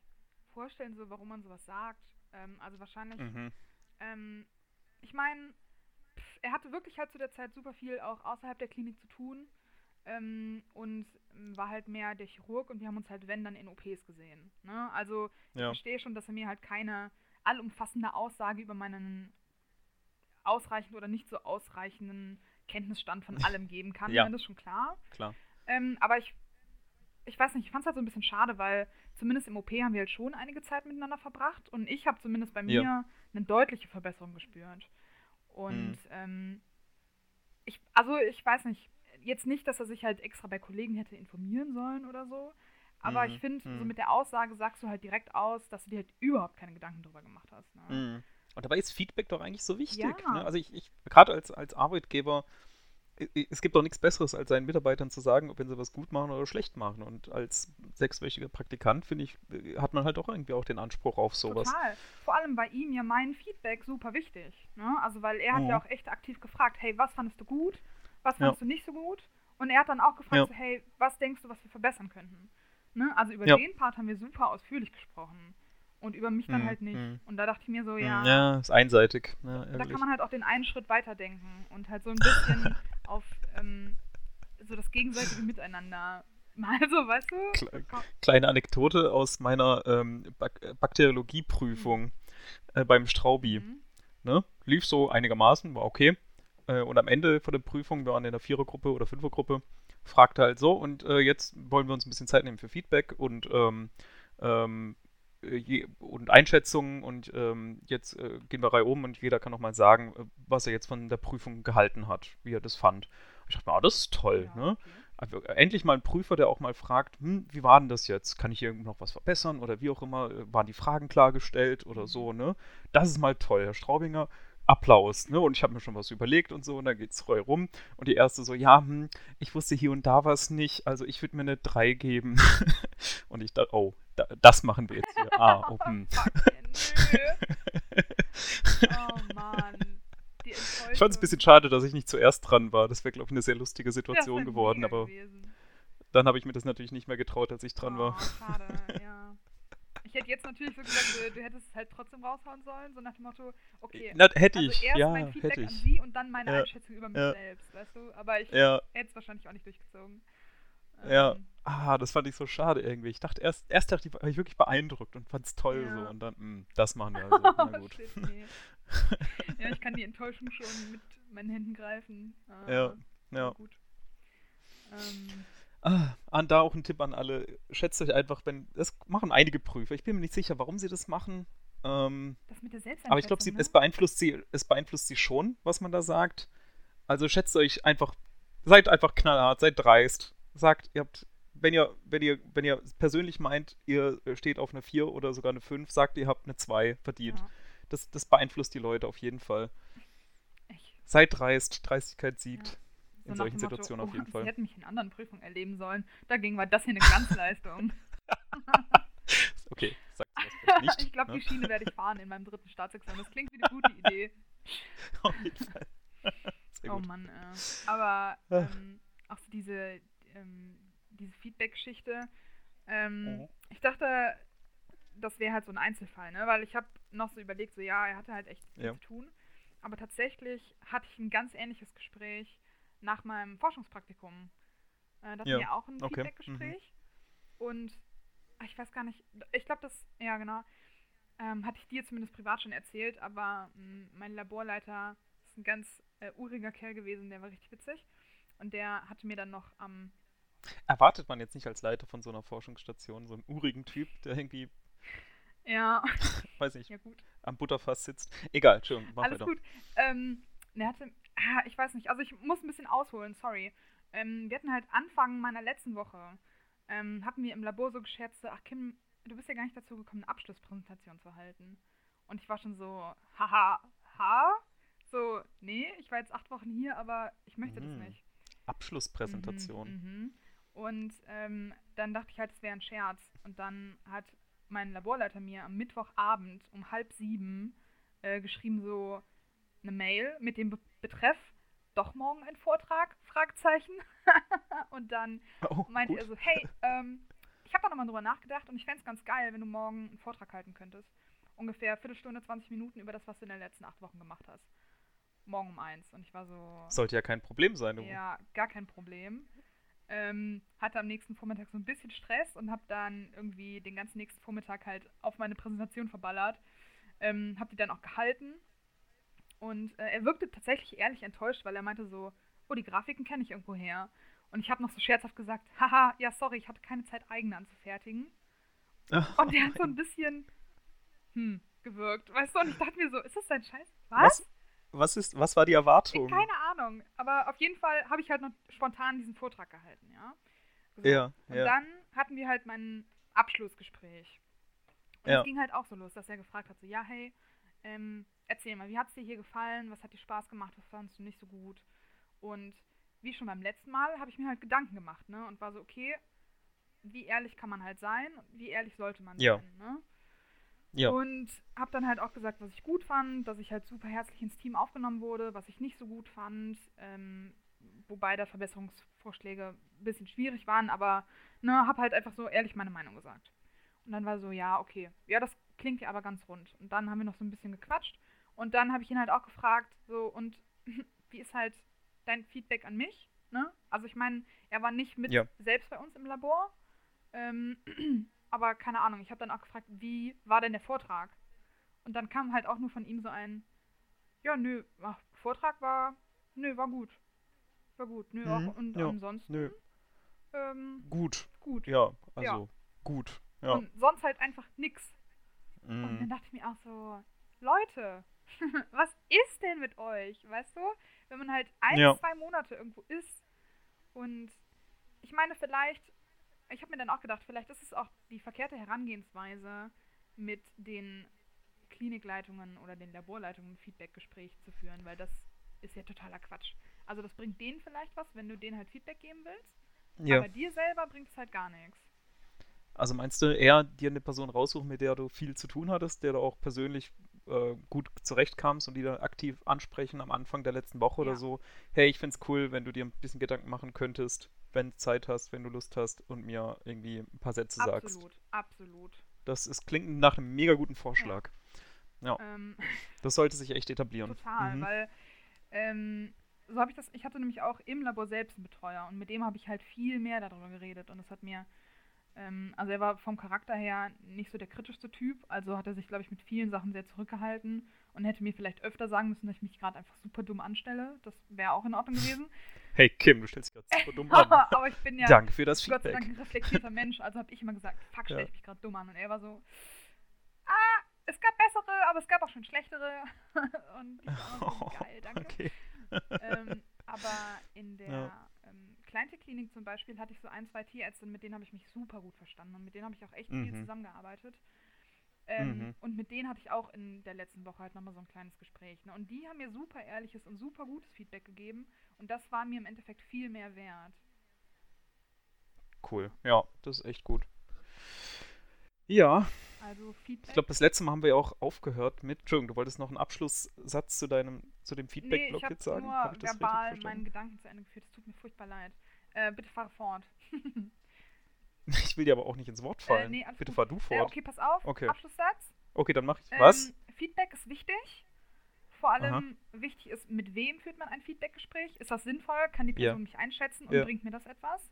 vorstellen, so warum man sowas sagt. Ähm, also wahrscheinlich, Mhm. ähm, ich meine, er hatte wirklich halt zu der Zeit super viel auch außerhalb der Klinik zu tun ähm, und war halt mehr der Chirurg und wir haben uns halt, wenn, dann in OPs gesehen. Ne? Also ich Ja. verstehe schon, dass er mir halt keine allumfassende Aussage über meinen ausreichend oder nicht so ausreichenden Kenntnisstand von allem geben kann. Ja. Das ist schon klar. Klar. Ähm, aber ich, ich weiß nicht, ich fand es halt so ein bisschen schade, weil zumindest im OP haben wir halt schon einige Zeit miteinander verbracht und ich habe zumindest bei Ja. mir eine deutliche Verbesserung gespürt. Und Mhm. ähm, ich, also ich weiß nicht, jetzt nicht, dass er sich halt extra bei Kollegen hätte informieren sollen oder so, aber Mhm, ich finde, so mhm. mit der Aussage sagst du halt direkt aus, dass du dir halt überhaupt keine Gedanken drüber gemacht hast. Ne? Mhm. Und dabei ist Feedback doch eigentlich so wichtig. Ja. Ne? Also ich, ich gerade als, als Arbeitgeber, es gibt doch nichts Besseres, als seinen Mitarbeitern zu sagen, ob wenn sie was gut machen oder schlecht machen. Und als sechswöchiger Praktikant, finde ich, äh, hat man halt auch irgendwie auch den Anspruch auf sowas. Total. Vor allem bei ihm ja mein Feedback super wichtig. Ne? Also weil er hat Mhm. ja auch echt aktiv gefragt, hey, was fandest du gut, was Ja. fandest du nicht so gut? Und er hat dann auch gefragt, Ja. so, hey, was denkst du, was wir verbessern könnten? Ne? Also über Ja. den Part haben wir super ausführlich gesprochen. Und über mich dann Mhm, halt nicht. mhm. Und da dachte ich mir so, Mhm. ja, Ja, ist einseitig. Ja, da ärgerlich. kann man halt auch den einen Schritt weiterdenken und halt so ein bisschen auf ähm, so das gegenseitige Miteinander mal so, weißt du? Kleine Anekdote aus meiner ähm, Bak äh, Bakteriologieprüfung äh, beim Straubi. Mhm. Ne? Lief so einigermaßen, war okay. Äh, und am Ende von der Prüfung, wir waren in der Vierergruppe oder Fünfergruppe, fragte halt so, und äh, jetzt wollen wir uns ein bisschen Zeit nehmen für Feedback und, ähm, ähm, äh, je, und Einschätzungen und ähm, jetzt äh, gehen wir Reihe um und jeder kann nochmal sagen, äh, was er jetzt von der Prüfung gehalten hat, wie er das fand. Ich dachte mir, ah, das ist toll, Ja, ne? okay. Also, äh, endlich mal ein Prüfer, der auch mal fragt, hm, wie war denn das jetzt? Kann ich hier noch was verbessern oder wie auch immer? Äh, Waren die Fragen klargestellt oder so, ne? Das ist mal toll, Herr Straubinger. Applaus, ne? Und ich habe mir schon was überlegt und so, und dann geht's reu rum. Und die erste so, ja, hm, ich wusste hier und da was nicht, also ich würde mir eine 3 geben. und ich dachte, oh, da, das machen wir jetzt hier. Ah, oh, hm. Oh Mann. Ich fand es ein bisschen schade, dass ich nicht zuerst dran war. Das wäre, glaube ich, eine sehr lustige Situation geworden, aber gewesen. dann habe ich mir das natürlich nicht mehr getraut, als ich dran oh, war. Schade, ja. Ich hätte jetzt natürlich so gesagt, du, du hättest es halt trotzdem raushauen sollen, so nach dem Motto, okay, Na, hätte also ich, erst ja, mein Feedback an sie und dann meine Ja, Einschätzung über mich ja. selbst, weißt du? Aber ich hätte es wahrscheinlich auch nicht durchgezogen. Ja. Ähm, Ah, das fand ich so schade irgendwie. Ich dachte erst, erst dachte ich, war ich wirklich beeindruckt und fand es toll Ja. so. Und dann, mh, das machen wir also. Na gut. Shit, nee. ja, ich kann die Enttäuschung schon mit meinen Händen greifen. Ah, Ja, ja. Gut. Ähm, Ah, und da auch ein Tipp an alle. Schätzt euch einfach, wenn. Das machen einige Prüfer. Ich bin mir nicht sicher, warum sie das machen. Ähm, das mit der aber ich glaube, ne? es beeinflusst sie, es beeinflusst sie schon, was man da sagt. Also schätzt euch einfach, seid einfach knallhart, seid dreist. Sagt, ihr habt, wenn ihr, wenn ihr, wenn ihr persönlich meint, ihr steht auf eine 4 oder sogar eine 5, sagt, ihr habt eine 2 verdient. Ja. Das, das beeinflusst die Leute auf jeden Fall. Ich Seid dreist, Dreistigkeit siegt. So in nach solchen Motto, Situationen auf oh, jeden Sie Fall. hätten mich in anderen Prüfungen erleben sollen. Dagegen war das hier eine Glanzleistung. Okay, sag vielleicht nicht. ich glaube, ne? die Schiene werde ich fahren in meinem dritten Staatsexamen. Das klingt wie eine gute Idee. Auf jeden Fall. Sehr Oh gut. Mann, äh. Aber Ah. ähm, auch so diese, ähm, diese Feedback-Geschichte. Ähm, Mhm. Ich dachte, das wäre halt so ein Einzelfall, ne? Weil ich habe noch so überlegt, so ja, er hatte halt echt viel Ja. zu tun. Aber tatsächlich hatte ich ein ganz ähnliches Gespräch nach meinem Forschungspraktikum. Äh, da hatten Ja, wir auch ein okay, mhm. Feedback-Gespräch. Und ah, ich weiß gar nicht, ich glaube, das, ja genau, ähm, hatte ich dir zumindest privat schon erzählt, aber mh, mein Laborleiter ist ein ganz äh, uriger Kerl gewesen, der war richtig witzig. Und der hatte mir dann noch am, Erwartet man jetzt nicht als Leiter von so einer Forschungsstation so einen urigen Typ, der irgendwie, ja, weiß nicht, ja gut, am Butterfass sitzt? Egal, Entschuldigung, mach alles weiter. gut. Ähm, der hatte, ah, ich weiß nicht, also ich muss ein bisschen ausholen, sorry. Ähm, wir hatten halt Anfang meiner letzten Woche, ähm, hatten wir im Labor so gescherzt, so, ach Kim, du bist ja gar nicht dazu gekommen, eine Abschlusspräsentation zu halten. Und ich war schon so, haha, ha? So, nee, ich war jetzt acht Wochen hier, aber ich möchte das Mhm. nicht. Abschlusspräsentation. Mhm, mhm. Und ähm, dann dachte ich halt, es wäre ein Scherz. Und dann hat mein Laborleiter mir am Mittwochabend um halb sieben äh, geschrieben so eine Mail mit dem Be Betreff doch morgen ein Vortrag? Fragezeichen. und dann Oh, meinte gut. er so, hey, ähm, ich habe da nochmal drüber nachgedacht und ich fände es ganz geil, wenn du morgen einen Vortrag halten könntest. Ungefähr Viertelstunde, 20 Minuten über das, was du in den letzten acht Wochen gemacht hast. Morgen um eins. Und ich war so, Sollte ja kein Problem sein. Du. ja, gar kein Problem. Ähm, hatte am nächsten Vormittag so ein bisschen Stress und habe dann irgendwie den ganzen nächsten Vormittag halt auf meine Präsentation verballert. Ähm, habe die dann auch gehalten. Und äh, er wirkte tatsächlich ehrlich enttäuscht, weil er meinte so, oh, die Grafiken kenne ich irgendwo her. Und ich habe noch so scherzhaft gesagt, haha, ja, sorry, ich hatte keine Zeit, eigene anzufertigen. Und der hat so ein bisschen, hm, gewirkt, weißt du? Und ich dachte mir so, ist das dein Scheiß? Was? Was, was, ist, was war die Erwartung? Keine Ahnung. Aber auf jeden Fall habe ich halt noch spontan diesen Vortrag gehalten, ja. So. Ja, Und ja. dann hatten wir halt mein Abschlussgespräch. Und Ja. es ging halt auch so los, dass er gefragt hat, so, ja, hey, ähm, erzähl mal, wie hat es dir hier gefallen? Was hat dir Spaß gemacht? Was fandest du nicht so gut? Und wie schon beim letzten Mal habe ich mir halt Gedanken gemacht, ne? Und war so, okay, wie ehrlich kann man halt sein? Wie ehrlich sollte man Ja. sein, ne? Ja. Und habe dann halt auch gesagt, was ich gut fand, dass ich halt super herzlich ins Team aufgenommen wurde, was ich nicht so gut fand, ähm, wobei da Verbesserungsvorschläge ein bisschen schwierig waren, aber ne, habe halt einfach so ehrlich meine Meinung gesagt. Und dann war so, ja, okay, ja, das klingt ja aber ganz rund. Und dann haben wir noch so ein bisschen gequatscht und dann habe ich ihn halt auch gefragt, so, und wie ist halt dein Feedback an mich? Ne? Also ich meine, er war nicht mit Ja. selbst bei uns im Labor, ähm, aber keine Ahnung, ich habe dann auch gefragt, wie war denn der Vortrag? Und dann kam halt auch nur von ihm so ein, ja, nö, ach, Vortrag war, nö, war gut. War gut, nö, Mhm, auch, und ja, ansonsten, nö. ähm, Gut. gut. Ja, also gut. Ja. Und sonst halt einfach nix. Und dann dachte ich mir auch so, Leute, was ist denn mit euch? Weißt du? Wenn man halt ein, Ja. zwei Monate irgendwo ist und ich meine, vielleicht, ich habe mir dann auch gedacht, vielleicht ist es auch die verkehrte Herangehensweise, mit den Klinikleitungen oder den Laborleitungen ein Feedbackgespräch zu führen, weil das ist ja totaler Quatsch. Also das bringt denen vielleicht was, wenn du denen halt Feedback geben willst, Ja. aber dir selber bringt es halt gar nichts. Also meinst du eher dir eine Person raussuchen, mit der du viel zu tun hattest, der du auch persönlich äh, gut zurechtkamst und die dann aktiv ansprechen am Anfang der letzten Woche oder Ja. so? Hey, ich find's cool, wenn du dir ein bisschen Gedanken machen könntest, wenn du Zeit hast, wenn du Lust hast und mir irgendwie ein paar Sätze sagst. Absolut, absolut. Das ist, klingt nach einem mega guten Vorschlag. Ja, Ähm, das sollte sich echt etablieren. Total, Mhm. weil ähm, so habe ich das, ich hatte nämlich auch im Labor selbst einen Betreuer und mit dem habe ich halt viel mehr darüber geredet und das hat mir, ähm, also er war vom Charakter her nicht so der kritischste Typ, also hat er sich, glaube ich, mit vielen Sachen sehr zurückgehalten und hätte mir vielleicht öfter sagen müssen, dass ich mich gerade einfach super dumm anstelle. Das wäre auch in Ordnung gewesen. Hey Kim, du stellst dich gerade super dumm an. Aber ich bin ja Danke für das Gott sei Feedback. Dank ein reflektierter Mensch, also habe ich immer gesagt, fuck, stell Ja. ich mich gerade dumm an. Und er war so, ah, es gab bessere, aber es gab auch schon schlechtere. und ich war so, geil, danke. Okay. ähm, aber in der Ja. Kleintierklinik zum Beispiel hatte ich so ein, zwei Tierärzte, mit denen habe ich mich super gut verstanden und mit denen habe ich auch echt viel Mhm. zusammengearbeitet. Ähm, Mhm. Und mit denen hatte ich auch in der letzten Woche halt nochmal so ein kleines Gespräch. Ne? Und die haben mir super ehrliches und super gutes Feedback gegeben. Und das war mir im Endeffekt viel mehr wert. Cool. Ja, das ist echt gut. Ja, Also Feedback. ich glaube, das letzte Mal haben wir ja auch aufgehört mit. Entschuldigung, du wolltest noch einen Abschlusssatz zu deinem, zu dem nee, Feedback-Block habe jetzt sagen? nur Hab ich verbal meinen Gedanken zu Ende geführt. Es tut mir furchtbar leid. Äh, bitte fahre fort. Ich will dir aber auch nicht ins Wort fallen. nee, alles Bitte gut. fahr du äh, fort. okay, pass auf. Okay. Abschlusssatz. Okay, dann mach ich. Ähm, Was? Feedback ist wichtig. Vor allem Aha. wichtig ist, mit wem führt man ein Feedbackgespräch? Ist das sinnvoll? Kann die Ja. Person mich einschätzen und Ja. bringt mir das etwas?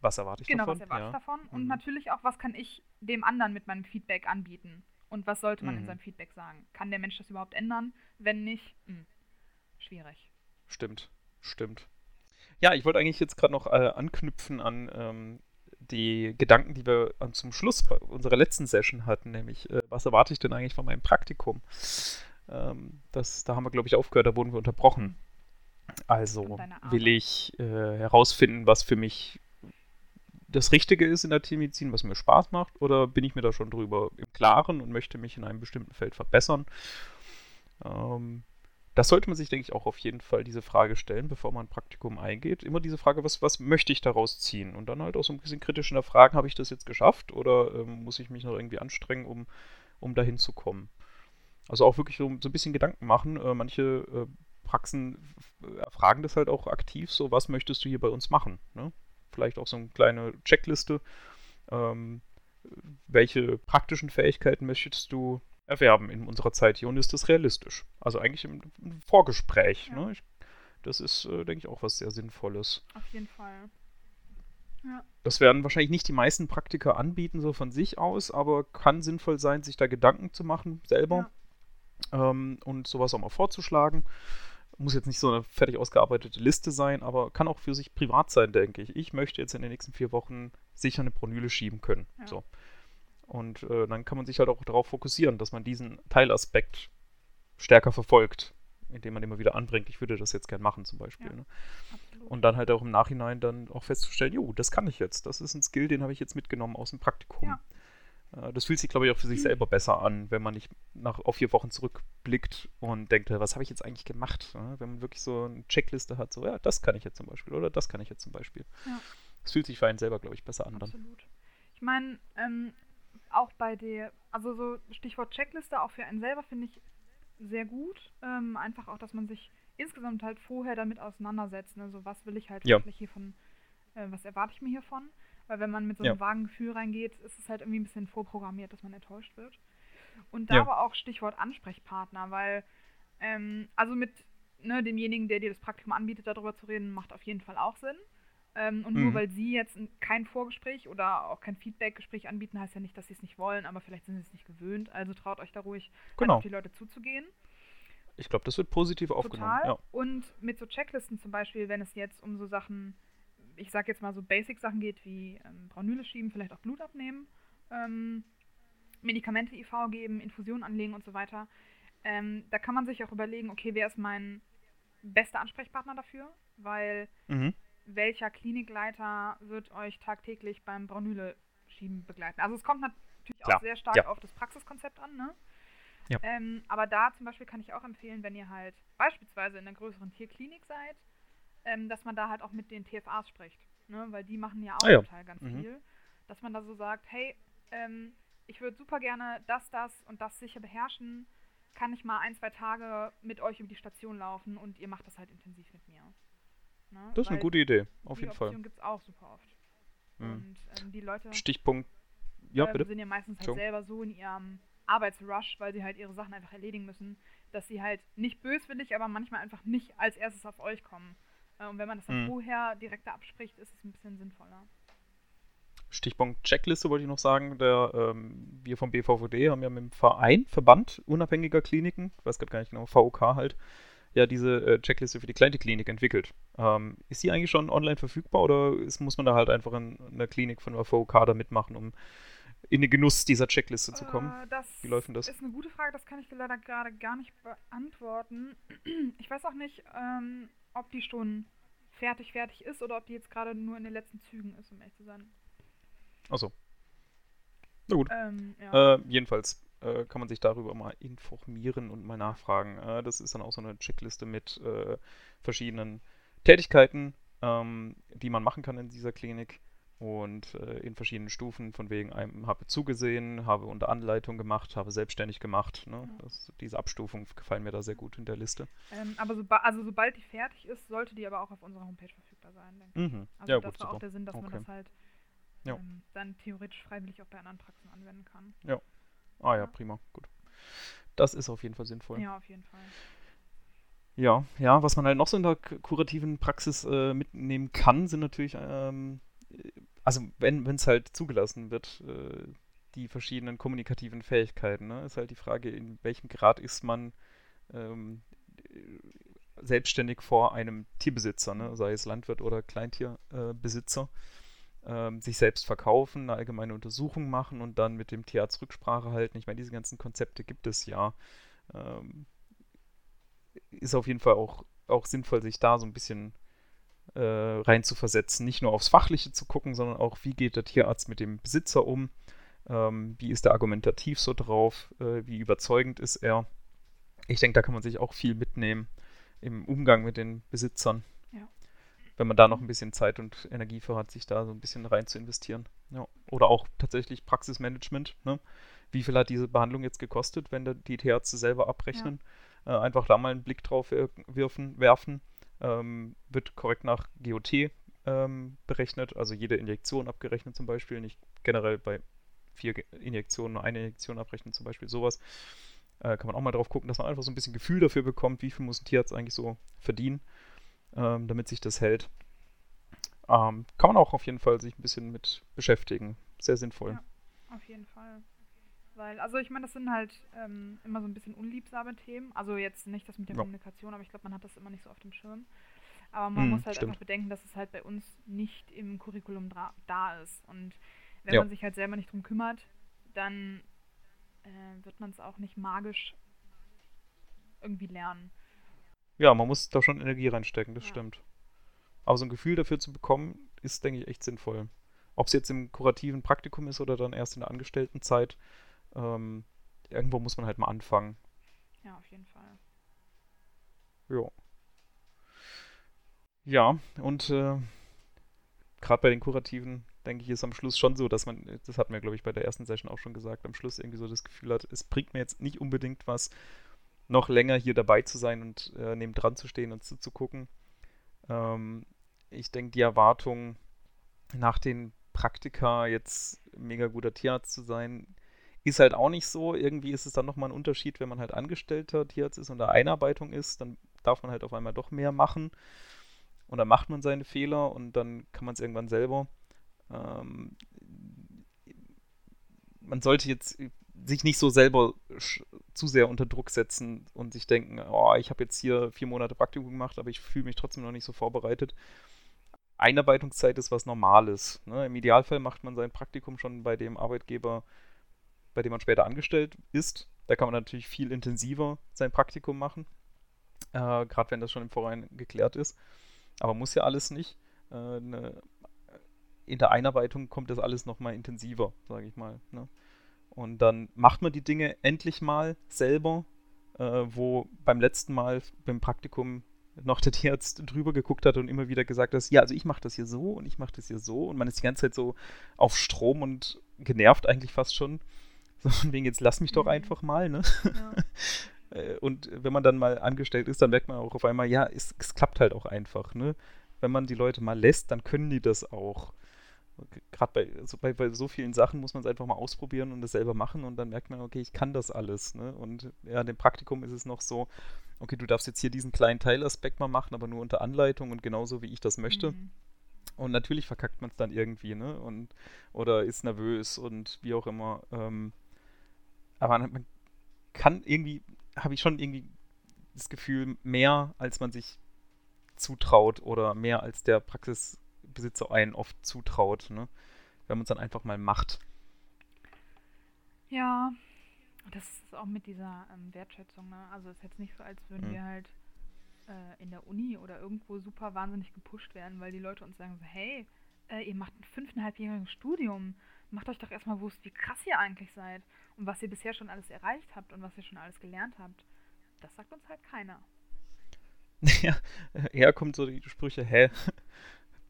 Was erwarte ich genau, davon? was erwarte ja. ich davon? Und Mhm. natürlich auch, was kann ich dem anderen mit meinem Feedback anbieten? Und was sollte man in Mhm. seinem Feedback sagen? Kann der Mensch das überhaupt ändern? Wenn nicht, hm, schwierig. Stimmt, stimmt. Ja, ich wollte eigentlich jetzt gerade noch äh, anknüpfen an ähm, die Gedanken, die wir an, zum Schluss unserer letzten Session hatten, nämlich, äh, was erwarte ich denn eigentlich von meinem Praktikum? Ähm, das, da haben wir, glaube ich, aufgehört, da wurden wir unterbrochen. Also will ich äh, herausfinden, was für mich das Richtige ist in der Tiermedizin, was mir Spaß macht, oder bin ich mir da schon drüber im Klaren und möchte mich in einem bestimmten Feld verbessern? Ähm, das sollte man sich, denke ich, auch auf jeden Fall diese Frage stellen, bevor man ein Praktikum eingeht. Immer diese Frage, was, was möchte ich daraus ziehen? Und dann halt auch so ein bisschen kritisch hinterfragen, habe ich das jetzt geschafft oder ähm, muss ich mich noch irgendwie anstrengen, um, um dahin zu kommen? Also auch wirklich so, so ein bisschen Gedanken machen. Äh, manche äh, Praxen fragen das halt auch aktiv, so was möchtest du hier bei uns machen? Ne? Vielleicht auch so eine kleine Checkliste. Ähm, welche praktischen Fähigkeiten möchtest du erwerben in unserer Zeit hier und ist das realistisch? Also eigentlich im, im Vorgespräch. Ja. Ne? Ich, das ist, äh, denke ich, auch was sehr Sinnvolles. Auf jeden Fall. Ja, Das werden wahrscheinlich nicht die meisten Praktiker anbieten, so von sich aus, aber kann sinnvoll sein, sich da Gedanken zu machen selber ähm, und sowas auch mal vorzuschlagen. Muss jetzt nicht so eine fertig ausgearbeitete Liste sein, aber kann auch für sich privat sein, denke ich. Ich möchte jetzt in den nächsten vier Wochen sicher eine Pronyle schieben können. Ja. So. Und äh, dann kann man sich halt auch darauf fokussieren, dass man diesen Teilaspekt stärker verfolgt, indem man immer wieder anbringt, ich würde das jetzt gern machen zum Beispiel. Ja. Ne? Und dann halt auch im Nachhinein dann auch festzustellen, jo, das kann ich jetzt. Das ist ein Skill, den habe ich jetzt mitgenommen aus dem Praktikum. Äh, Das fühlt sich, glaube ich, auch für sich Mhm. selber besser an, wenn man nicht nach, auf vier Wochen zurückblickt und denkt, was habe ich jetzt eigentlich gemacht? Ja, Wenn man wirklich so eine Checkliste hat, so, ja, das kann ich jetzt zum Beispiel oder das kann ich jetzt zum Beispiel. Ja. Das fühlt sich für einen selber, glaube ich, besser an dann. Absolut. Ich meine, ähm, auch bei der, also so Stichwort Checkliste, auch für einen selber finde ich sehr gut. Ähm, einfach auch, dass man sich insgesamt halt vorher damit auseinandersetzt. Ne? So, was will ich halt Ja. wirklich hiervon, äh, was erwarte ich mir hiervon? Weil wenn man mit so Ja. einem vagen Gefühl reingeht, ist es halt irgendwie ein bisschen vorprogrammiert, dass man enttäuscht wird. Und da Ja. aber auch Stichwort Ansprechpartner, weil, ähm, also mit ne, demjenigen, der dir das Praktikum anbietet, darüber zu reden, macht auf jeden Fall auch Sinn. Ähm, und nur Mhm. weil sie jetzt kein Vorgespräch oder auch kein Feedbackgespräch anbieten, heißt ja nicht, dass sie es nicht wollen, aber vielleicht sind sie es nicht gewöhnt. Also traut euch da ruhig Genau. auf die Leute zuzugehen. Ich glaube, das wird positiv aufgenommen. Total. Ja. Und mit so Checklisten zum Beispiel, wenn es jetzt um so Sachen, ich sag jetzt mal so Basic-Sachen geht, wie ähm, Braunüle schieben, vielleicht auch Blut abnehmen, ähm, Medikamente IV geben, Infusionen anlegen und so weiter. Ähm, da kann man sich auch überlegen, okay, wer ist mein bester Ansprechpartner dafür? Weil Mhm. Welcher Klinikleiter wird euch tagtäglich beim Braunüle-Schieben begleiten? Also es kommt natürlich Klar, auch sehr stark ja. auf das Praxiskonzept an, ne? Ja. Ähm, aber da zum Beispiel kann ich auch empfehlen, wenn ihr halt beispielsweise in einer größeren Tierklinik seid, ähm, dass man da halt auch mit den TFAs spricht. Ne? Weil die machen ja auch Ah ja. Teil ganz Mhm. viel. Dass man da so sagt, hey, ähm, ich würde super gerne das, das und das sicher beherrschen. Kann ich mal ein, zwei Tage mit euch über die Station laufen und ihr macht das halt intensiv mit mir. Ne? Das ist eine Weil gute Idee, auf die jeden Fall. Option gibt es auch super oft. Mhm. Und ähm, die Leute Stichpunkt. Ja, ähm, bitte. sind ja meistens halt Entschuldigung. selber so in ihrem Arbeitsrush, weil sie halt ihre Sachen einfach erledigen müssen, dass sie halt nicht böswillig, aber manchmal einfach nicht als erstes auf euch kommen. Äh, und wenn man das dann Mhm. vorher direkt abspricht, ist es ein bisschen sinnvoller. Stichpunkt Checkliste wollte ich noch sagen. Der, ähm, wir vom BVVD haben ja mit dem Verein, Verband unabhängiger Kliniken, ich weiß gerade gar nicht genau, VOK halt, ja diese äh, Checkliste für die kleine Klinik entwickelt. Ähm, ist die eigentlich schon online verfügbar oder ist, muss man da halt einfach in, in der Klinik von der VOK da mitmachen, um in den Genuss dieser Checkliste zu kommen? Äh, das Wie läuft denn das? ist eine gute Frage, das kann ich dir leider gerade gar nicht beantworten. Ich weiß auch nicht, ähm, ob die schon fertig fertig ist oder ob die jetzt gerade nur in den letzten Zügen ist, um ehrlich zu sein. Achso. Na gut. Ähm, ja. Äh, jedenfalls äh, kann man sich darüber mal informieren und mal nachfragen. Äh, das ist dann auch so eine Checkliste mit äh, verschiedenen Tätigkeiten, ähm, die man machen kann in dieser Klinik und äh, in verschiedenen Stufen, von wegen einem habe zugesehen, habe unter Anleitung gemacht, habe selbstständig gemacht. Ne? Das, diese Abstufung gefallen mir da sehr gut in der Liste. Ähm, aber soba also sobald die fertig ist, sollte die aber auch auf unserer Homepage verfügbar sein, denke ich. Mhm. Also ja, das gut, war auch super. der Sinn, dass man Okay. das halt Ja. ähm, dann theoretisch freiwillig auch bei anderen Praxen anwenden kann. Ah ja, prima, gut. Das ist auf jeden Fall sinnvoll. Ja, auf jeden Fall. Ja, ja, was man halt noch so in der kurativen Praxis äh, mitnehmen kann, sind natürlich, ähm, äh, also wenn es halt zugelassen wird, äh, die verschiedenen kommunikativen Fähigkeiten. Ne? Ist halt die Frage, in welchem Grad ist man ähm, äh, selbstständig vor einem Tierbesitzer, ne? sei es Landwirt oder Kleintierbesitzer. Äh. Ähm, sich selbst verkaufen, eine allgemeine Untersuchung machen und dann mit dem Tierarzt Rücksprache halten. Ich meine, diese ganzen Konzepte gibt es ja. Ähm, ist auf jeden Fall auch, auch sinnvoll, sich da so ein bisschen äh, rein. Nicht nur aufs Fachliche zu gucken, sondern auch, wie geht der Tierarzt mit dem Besitzer um? Ähm, wie ist er argumentativ so drauf? Äh, wie überzeugend ist er? Ich denke, da kann man sich auch viel mitnehmen im Umgang mit den Besitzern. Ja. Wenn man da noch ein bisschen Zeit und Energie für hat, sich da so ein bisschen rein zu investieren. Ja. Oder auch tatsächlich Praxismanagement. Ne? Wie viel hat diese Behandlung jetzt gekostet, wenn die Tierärzte selber abrechnen? Äh, einfach da mal einen Blick drauf wir- wirfen, werfen. Ähm, wird korrekt nach GOT ähm, berechnet, also jede Injektion abgerechnet zum Beispiel, nicht generell bei vier Injektionen nur eine Injektion abrechnen zum Beispiel, sowas. Äh, kann man auch mal drauf gucken, dass man einfach so ein bisschen Gefühl dafür bekommt, wie viel muss ein Tierarzt eigentlich so verdienen, ähm, damit sich das hält. Ähm, kann man auch auf jeden Fall sich ein bisschen mit beschäftigen. Sehr sinnvoll. Ja. Auf jeden Fall. Weil, also ich meine, das sind halt ähm, immer so ein bisschen unliebsame Themen. Also jetzt nicht das mit der Ja. Kommunikation, aber ich glaube, man hat das immer nicht so auf dem Schirm. Aber man Mhm, muss halt stimmt. einfach bedenken, dass es halt bei uns nicht im Curriculum da ist. Und wenn Ja. man sich halt selber nicht drum kümmert, dann äh, wird man es auch nicht magisch irgendwie lernen. Ja, man muss da schon Energie reinstecken, das Ja. stimmt. Aber so ein Gefühl dafür zu bekommen, ist, denke ich, echt sinnvoll. Ob es jetzt im kurativen Praktikum ist oder dann erst in der Angestelltenzeit, ähm, irgendwo muss man halt mal anfangen. Ja, auf jeden Fall. Ja. Ja, und äh, gerade bei den Kurativen, denke ich, ist am Schluss schon so, dass man, das hatten wir, glaube ich, bei der ersten Session auch schon gesagt, am Schluss irgendwie so das Gefühl hat, es bringt mir jetzt nicht unbedingt was, noch länger hier dabei zu sein und äh, neben dran zu stehen und zuzugucken. Ähm, ich denke, die Erwartung nach den Praktika jetzt mega guter Tierarzt zu sein, ist halt auch nicht so. Irgendwie ist es dann nochmal ein Unterschied, wenn man halt angestellter Tierarzt ist und da Einarbeitung ist, dann darf man halt auf einmal doch mehr machen. Und dann macht man seine Fehler und dann kann man es irgendwann selber. Ähm, man sollte jetzt sich nicht so selber zu sehr unter Druck setzen und sich denken, oh, ich habe jetzt hier vier Monate Praktikum gemacht, aber ich fühle mich trotzdem noch nicht so vorbereitet. Einarbeitungszeit ist was Normales. Ne? Im Idealfall macht man sein Praktikum schon bei dem Arbeitgeber, bei dem man später angestellt ist. Da kann man natürlich viel intensiver sein Praktikum machen, äh, gerade wenn das schon im Vorhinein geklärt ist. Aber muss ja alles nicht. Äh, ne, in der Einarbeitung kommt das alles nochmal intensiver, sage ich mal. Ne? Und dann macht man die Dinge endlich mal selber, äh, wo beim letzten Mal beim Praktikum noch der Tierarzt drüber geguckt hat und immer wieder gesagt hat, ja, also ich mache das hier so und ich mache das hier so und man ist die ganze Zeit so auf Strom und genervt eigentlich fast schon. So von wegen, jetzt lass mich doch Mhm. einfach mal, ne? Ja. Äh, Und wenn man dann mal angestellt ist, dann merkt man auch auf einmal, ja, es, es klappt halt auch einfach, ne? Wenn man die Leute mal lässt, dann können die das auch. Gerade bei, so, bei, bei so vielen Sachen muss man es einfach mal ausprobieren und das selber machen und dann merkt man, okay, ich kann das alles, ne? Und ja, in dem Praktikum ist es noch so, okay, du darfst jetzt hier diesen kleinen Teilaspekt mal machen, aber nur unter Anleitung und genauso, wie ich das möchte. Mhm. Und natürlich verkackt man es dann irgendwie, ne? Und, oder ist nervös und wie auch immer. Ähm, aber man, kann irgendwie, habe ich schon irgendwie das Gefühl, mehr als man sich zutraut oder mehr als der Praxisbesitzer einen oft zutraut, ne? Wenn man es dann einfach mal macht. Ja, das ist auch mit dieser ähm, Wertschätzung, ne? Also es ist jetzt nicht so, als würden Mhm. wir halt äh, in der Uni oder irgendwo super wahnsinnig gepusht werden, weil die Leute uns sagen so, hey, äh, ihr macht ein fünfeinhalbjähriges Studium, macht euch doch erstmal bewusst, wie krass ihr eigentlich seid und was ihr bisher schon alles erreicht habt und was ihr schon alles gelernt habt. Das sagt uns halt keiner. Ja, eher kommt so die Sprüche, hä?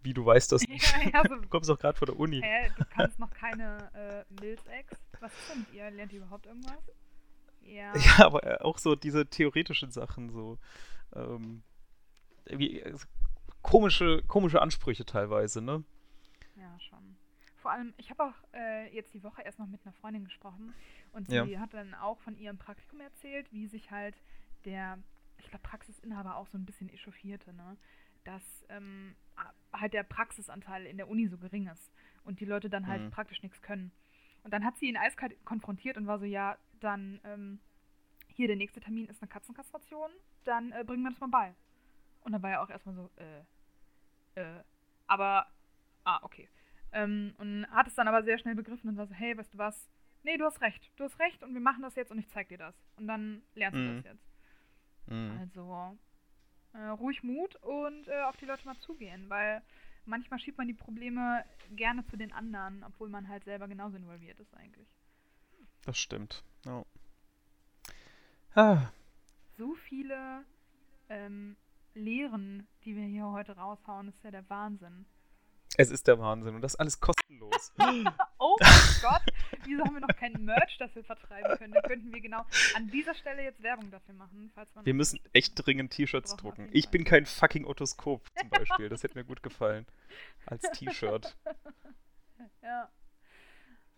Wie du weißt das nicht. Ja, ja, so, Du kommst doch gerade von der Uni. hä, du kannst noch keine äh, Milz-Ex. Was ist denn mit ihr? Lernt ihr überhaupt irgendwas? Ja. Ja, aber äh, auch so diese theoretischen Sachen, so ähm, äh, komische, komische Ansprüche teilweise, ne? Ja, schon. Vor allem, ich habe auch äh, jetzt die Woche erst noch mit einer Freundin gesprochen und sie Ja. hat dann auch von ihrem Praktikum erzählt, wie sich halt der, ich glaube, Praxisinhaber auch so ein bisschen echauffierte, ne? Dass ähm, halt der Praxisanteil in der Uni so gering ist und die Leute dann halt Mhm. praktisch nichts können. Und dann hat sie ihn eiskalt konfrontiert und war so, ja, dann ähm, hier, der nächste Termin ist eine Katzenkastration, dann äh, bringen wir das mal bei. Und dann war er auch erstmal so, äh, äh, aber, ah, okay. Ähm, und hat es dann aber sehr schnell begriffen und war so, hey, weißt du was? Nee, du hast recht. Du hast recht und wir machen das jetzt und ich zeig dir das. Und dann lernst du Mhm. das jetzt. Mhm. Also, äh, ruhig Mut und äh, auf die Leute mal zugehen, weil manchmal schiebt man die Probleme gerne zu den anderen, obwohl man halt selber genauso involviert ist eigentlich. Das stimmt. Ja. Ah, So viele ähm, Lehren, die wir hier heute raushauen, ist ja der Wahnsinn. Es ist der Wahnsinn und das alles kostenlos. Oh mein Gott, wieso haben wir noch kein Merch, das wir vertreiben können? Da könnten wir genau an dieser Stelle jetzt Werbung dafür machen. Wir müssen echt dringend T-Shirts drucken. Ich bin kein fucking Otoskop zum Beispiel. Das hätte mir gut gefallen. Als T-Shirt. Ja,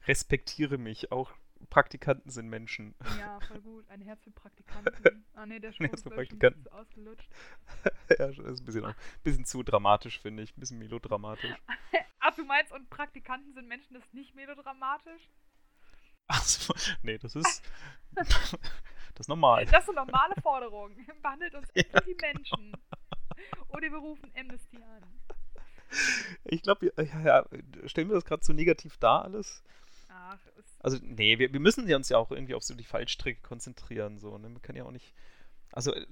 Respektiere mich. Auch Praktikanten sind Menschen. ja, voll gut. Ein Herz für Praktikanten. Ah ne, der Ein Spruch Herz ist Praktikanten. ausgelutscht. ja, das ist ein bisschen, ein bisschen zu dramatisch, finde ich. Ein bisschen melodramatisch. Ach, du meinst, und Praktikanten sind Menschen, das ist nicht melodramatisch? Achso, nee, das ist. das ist normal. Das sind normale Forderungen. Behandelt uns Ja, wie Menschen. Oder wir rufen Amnesty an. Ich glaube, ja, ja, stellen wir das gerade so negativ dar alles? Ach. Also, nee, wir, wir müssen ja uns ja auch irgendwie auf so die Fallstricke konzentrieren. So, ne? Man kann ja auch nicht. Also, äh,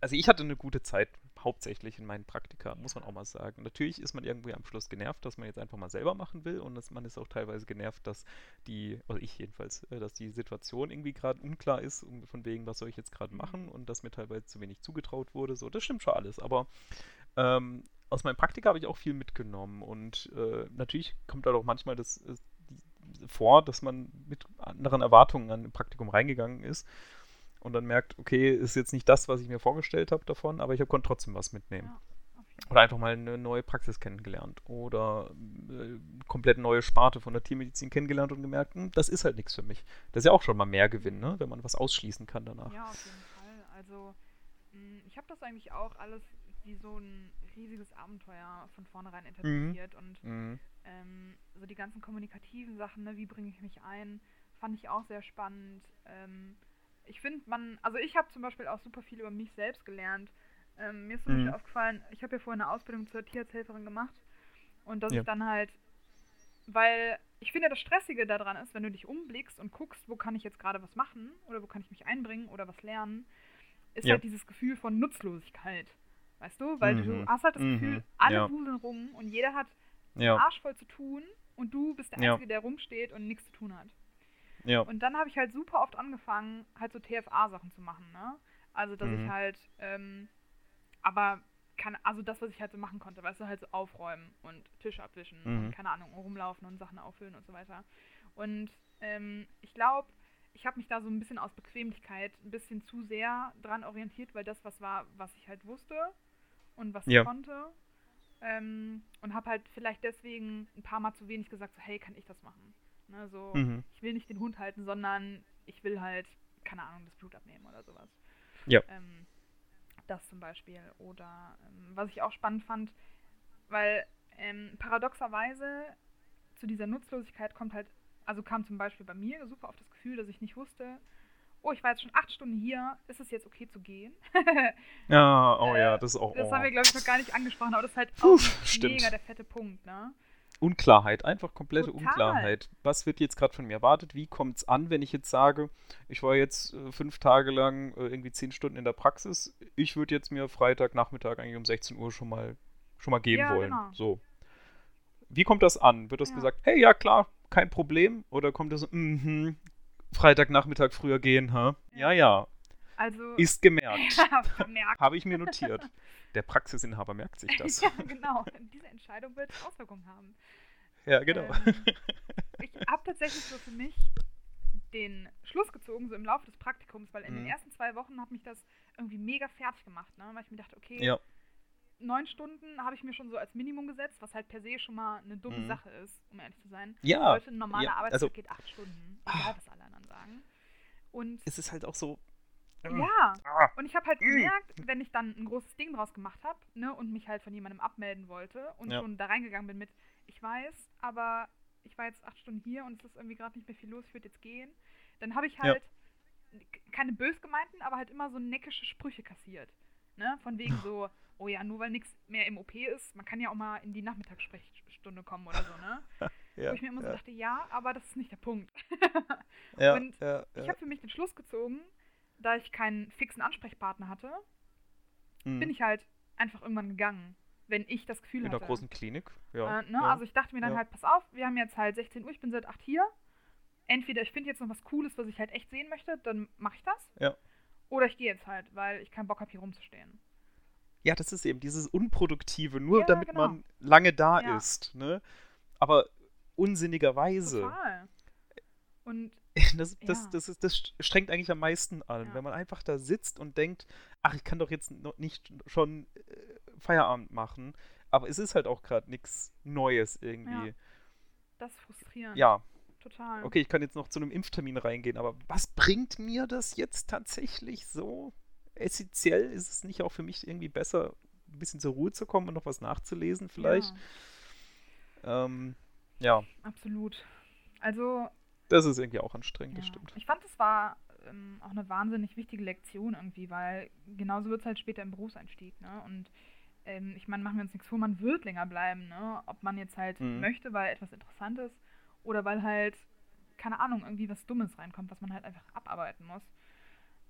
also ich hatte eine gute Zeit, hauptsächlich in meinen Praktika, muss man auch mal sagen. Natürlich ist man irgendwie am Schluss genervt, dass man jetzt einfach mal selber machen will und dass man ist auch teilweise genervt, dass die, oder ich jedenfalls, äh, dass die Situation irgendwie gerade unklar ist, von wegen, was soll ich jetzt gerade machen und dass mir teilweise zu wenig zugetraut wurde. So, das stimmt schon alles. Aber ähm, aus meinem Praktika habe ich auch viel mitgenommen und äh, natürlich kommt da doch manchmal das äh, vor, dass man mit anderen Erwartungen an ein Praktikum reingegangen ist und dann merkt, okay, ist jetzt nicht das, was ich mir vorgestellt habe davon, aber ich hab- konnte trotzdem was mitnehmen. Ja, Oder einfach mal eine neue Praxis kennengelernt oder äh, komplett neue Sparte von der Tiermedizin kennengelernt und gemerkt, hm, das ist halt nichts für mich. Das ist ja auch schon mal mehr Gewinn, ne? wenn man was ausschließen kann danach. Ja, auf jeden Fall. Also, mh, ich habe das eigentlich auch alles wie so ein riesiges Abenteuer von vornherein interpretiert und Mhm. ähm, so die ganzen kommunikativen Sachen, ne, wie bringe ich mich ein, fand ich auch sehr spannend. Ähm, ich finde, man, also ich habe zum Beispiel auch super viel über mich selbst gelernt. Ähm, mir ist zum Mhm. Beispiel aufgefallen, ich habe ja vorher eine Ausbildung zur Tierarzthelferin gemacht und dass Ja. ich dann halt, weil ich finde, das Stressige daran ist, wenn du dich umblickst und guckst, wo kann ich jetzt gerade was machen oder wo kann ich mich einbringen oder was lernen, ist Ja. halt dieses Gefühl von Nutzlosigkeit. Weißt du? Weil du Mhm. hast halt das Mhm. Gefühl, alle Ja. wuseln rum und jeder hat Ja, Arsch voll zu tun und du bist der Ja. Einzige, der rumsteht und nichts zu tun hat. ja. Und dann habe ich halt super oft angefangen, halt so TFA-Sachen zu machen, ne? Also, dass ich Mhm. halt, ähm, aber kann, also das, was ich halt so machen konnte, weißt du, halt so aufräumen und Tisch abwischen Mhm. und keine Ahnung, rumlaufen und Sachen auffüllen und so weiter. Und ähm, ich glaube, ich habe mich da so ein bisschen aus Bequemlichkeit ein bisschen zu sehr dran orientiert, weil das was war, was ich halt wusste und was Ja. ich konnte. Ähm, und habe halt vielleicht deswegen ein paar Mal zu wenig gesagt, so, hey, kann ich das machen? Ne, so, Mhm. ich will nicht den Hund halten, sondern ich will halt, keine Ahnung, das Blut abnehmen oder sowas. Ja. Ähm, das zum Beispiel. Oder ähm, was ich auch spannend fand, weil ähm, paradoxerweise zu dieser Nutzlosigkeit kommt halt, also kam zum Beispiel bei mir super auf das Gefühl, dass ich nicht wusste, oh, ich war jetzt schon acht Stunden hier, ist es jetzt okay zu gehen? Ja, oh ja, das ist auch Das oh. haben wir, glaube ich, noch gar nicht angesprochen, aber das ist halt Puh, auch stimmt. mega der fette Punkt, ne? Unklarheit, einfach komplette Total. Unklarheit. Was wird jetzt gerade von mir erwartet? Wie kommt es an, wenn ich jetzt sage, ich war jetzt äh, fünf Tage lang äh, irgendwie zehn Stunden in der Praxis, ich würde jetzt mir Freitagnachmittag eigentlich um 16 Uhr schon mal schon mal geben Ja, wollen. genau. So. Wie kommt das an? Wird das Ja. gesagt, hey, ja klar, kein Problem? Oder kommt so, mhm, Freitagnachmittag früher gehen, ha? Ja, ja. Also, Ist gemerkt. Habe ich mir notiert. Der Praxisinhaber merkt sich das. ja, genau. Diese Entscheidung wird Auswirkungen haben. Ja, genau. Ähm, ich habe tatsächlich so für mich den Schluss gezogen, so im Laufe des Praktikums, weil in den Mhm. ersten zwei Wochen hat mich das irgendwie mega fertig gemacht, ne? weil ich mir dachte, okay, Ja, neun Stunden habe ich mir schon so als Minimum gesetzt, was halt per se schon mal eine dumme Mhm. Sache ist, um ehrlich zu sein. ja. Leute, ein normaler ja, Arbeitstag also- geht acht Stunden, Ah. was alle anderen sagen. Und Es ist halt auch so. ja, Ah, und ich habe halt gemerkt, wenn ich dann ein großes Ding draus gemacht habe ne, und mich halt von jemandem abmelden wollte und Ja. schon da reingegangen bin mit, ich weiß, aber ich war jetzt acht Stunden hier und es ist irgendwie gerade nicht mehr viel los, ich würde jetzt gehen, dann habe ich Ja. halt k- keine bös gemeinten, aber halt immer so neckische Sprüche kassiert. Ne? Von wegen so, oh ja, nur weil nichts mehr im OP ist, man kann ja auch mal in die Nachmittagssprechstunde kommen oder so, ne? ja, Wo ich mir immer so ja, dachte, ja, aber das ist nicht der Punkt. ja, und Ich habe für mich den Schluss gezogen, da ich keinen fixen Ansprechpartner hatte, Mhm. bin ich halt einfach irgendwann gegangen, wenn ich das Gefühl in der hatte. großen Klinik. Ja, äh, ne? Also ich dachte mir dann halt, pass auf, wir haben jetzt halt 16 Uhr, ich bin seit 8 hier. Entweder ich finde jetzt noch was Cooles, was ich halt echt sehen möchte, dann mache ich das. Ja. Oder ich gehe jetzt halt, weil ich keinen Bock habe, hier rumzustehen. Ja, das ist eben dieses Unproduktive, nur Ja, damit genau. man lange da Ja. ist. Ne? Aber unsinnigerweise. Total. Und Das, das, Ja. das, ist, das strengt eigentlich am meisten an, Ja. wenn man einfach da sitzt und denkt, ach, ich kann doch jetzt noch nicht schon äh, Feierabend machen. Aber es ist halt auch gerade nichts Neues irgendwie. das ist frustrierend. Ja, Total. okay, ich kann jetzt noch zu einem Impftermin reingehen, aber was bringt mir das jetzt tatsächlich so essentiell? Ist es nicht auch für mich irgendwie besser, ein bisschen zur Ruhe zu kommen und noch was nachzulesen vielleicht? Ja, Ähm, ja, absolut. Also, das ist irgendwie auch anstrengend, das Ja. stimmt. Ich fand, das war ähm, auch eine wahnsinnig wichtige Lektion irgendwie, weil genauso wird es halt später im Berufseinstieg. Ne? Und ähm, ich meine, machen wir uns nichts vor, man wird länger bleiben. Ne? Ob man jetzt halt Mhm. möchte, weil etwas interessant ist oder weil halt, keine Ahnung, irgendwie was Dummes reinkommt, was man halt einfach abarbeiten muss.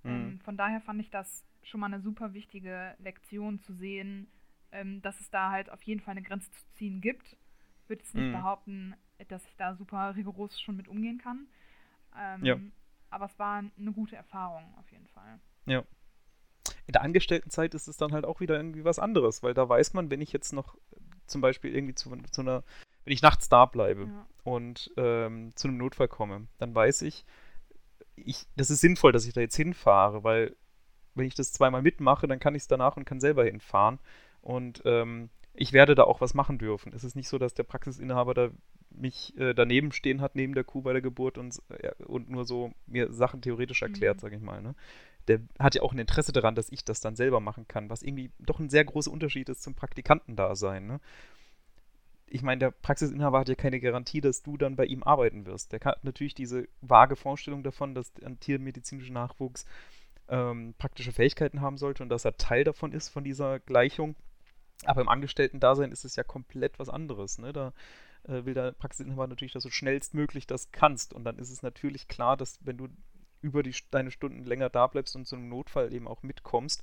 Mhm. von daher fand ich das schon mal eine super wichtige Lektion zu sehen, ähm, dass es da halt auf jeden Fall eine Grenze zu ziehen gibt. Ich würde jetzt nicht Mhm. behaupten, dass ich da super rigoros schon mit umgehen kann. Ähm, Ja. Aber es war eine gute Erfahrung auf jeden Fall. Ja. In der Angestelltenzeit ist es dann halt auch wieder irgendwie was anderes, weil da weiß man, wenn ich jetzt noch äh, zum Beispiel irgendwie zu, zu einer, wenn ich nachts da bleibe Ja. und ähm, zu einem Notfall komme, dann weiß ich, ich, das ist sinnvoll, dass ich da jetzt hinfahre, weil wenn ich das zweimal mitmache, dann kann ich es danach und kann selber hinfahren. Und ähm, ich werde da auch was machen dürfen. Es ist nicht so, dass der Praxisinhaber da mich äh, daneben stehen hat, neben der Kuh bei der Geburt und, äh, und nur so mir Sachen theoretisch erklärt, Mhm. sage ich mal. Ne? Der hat ja auch ein Interesse daran, dass ich das dann selber machen kann, was irgendwie doch ein sehr großer Unterschied ist zum Praktikantendasein. Ne? Ich meine, der Praxisinhaber hat ja keine Garantie, dass du dann bei ihm arbeiten wirst. Der hat natürlich diese vage Vorstellung davon, dass ein tiermedizinischer Nachwuchs ähm, praktische Fähigkeiten haben sollte und dass er Teil davon ist, von dieser Gleichung. Aber im Angestellten-Dasein ist es ja komplett was anderes. Ne? Da äh, will der Praxisinhaber natürlich, dass du schnellstmöglich das kannst. Und dann ist es natürlich klar, dass wenn du über die, deine Stunden länger da bleibst und zu einem Notfall eben auch mitkommst,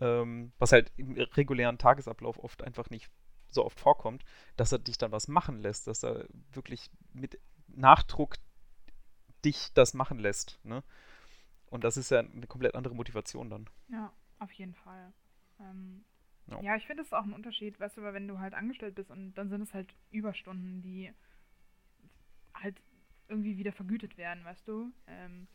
ähm, was halt im regulären Tagesablauf oft einfach nicht so oft vorkommt, dass er dich dann was machen lässt, dass er wirklich mit Nachdruck dich das machen lässt. Ne? Und das ist ja eine komplett andere Motivation dann. Ja, auf jeden Fall. Ähm, Ja. ja. ich finde es ist auch ein Unterschied, weißt du, weil wenn du halt angestellt bist und dann sind es halt Überstunden, die halt irgendwie wieder vergütet werden, weißt du? Ähm,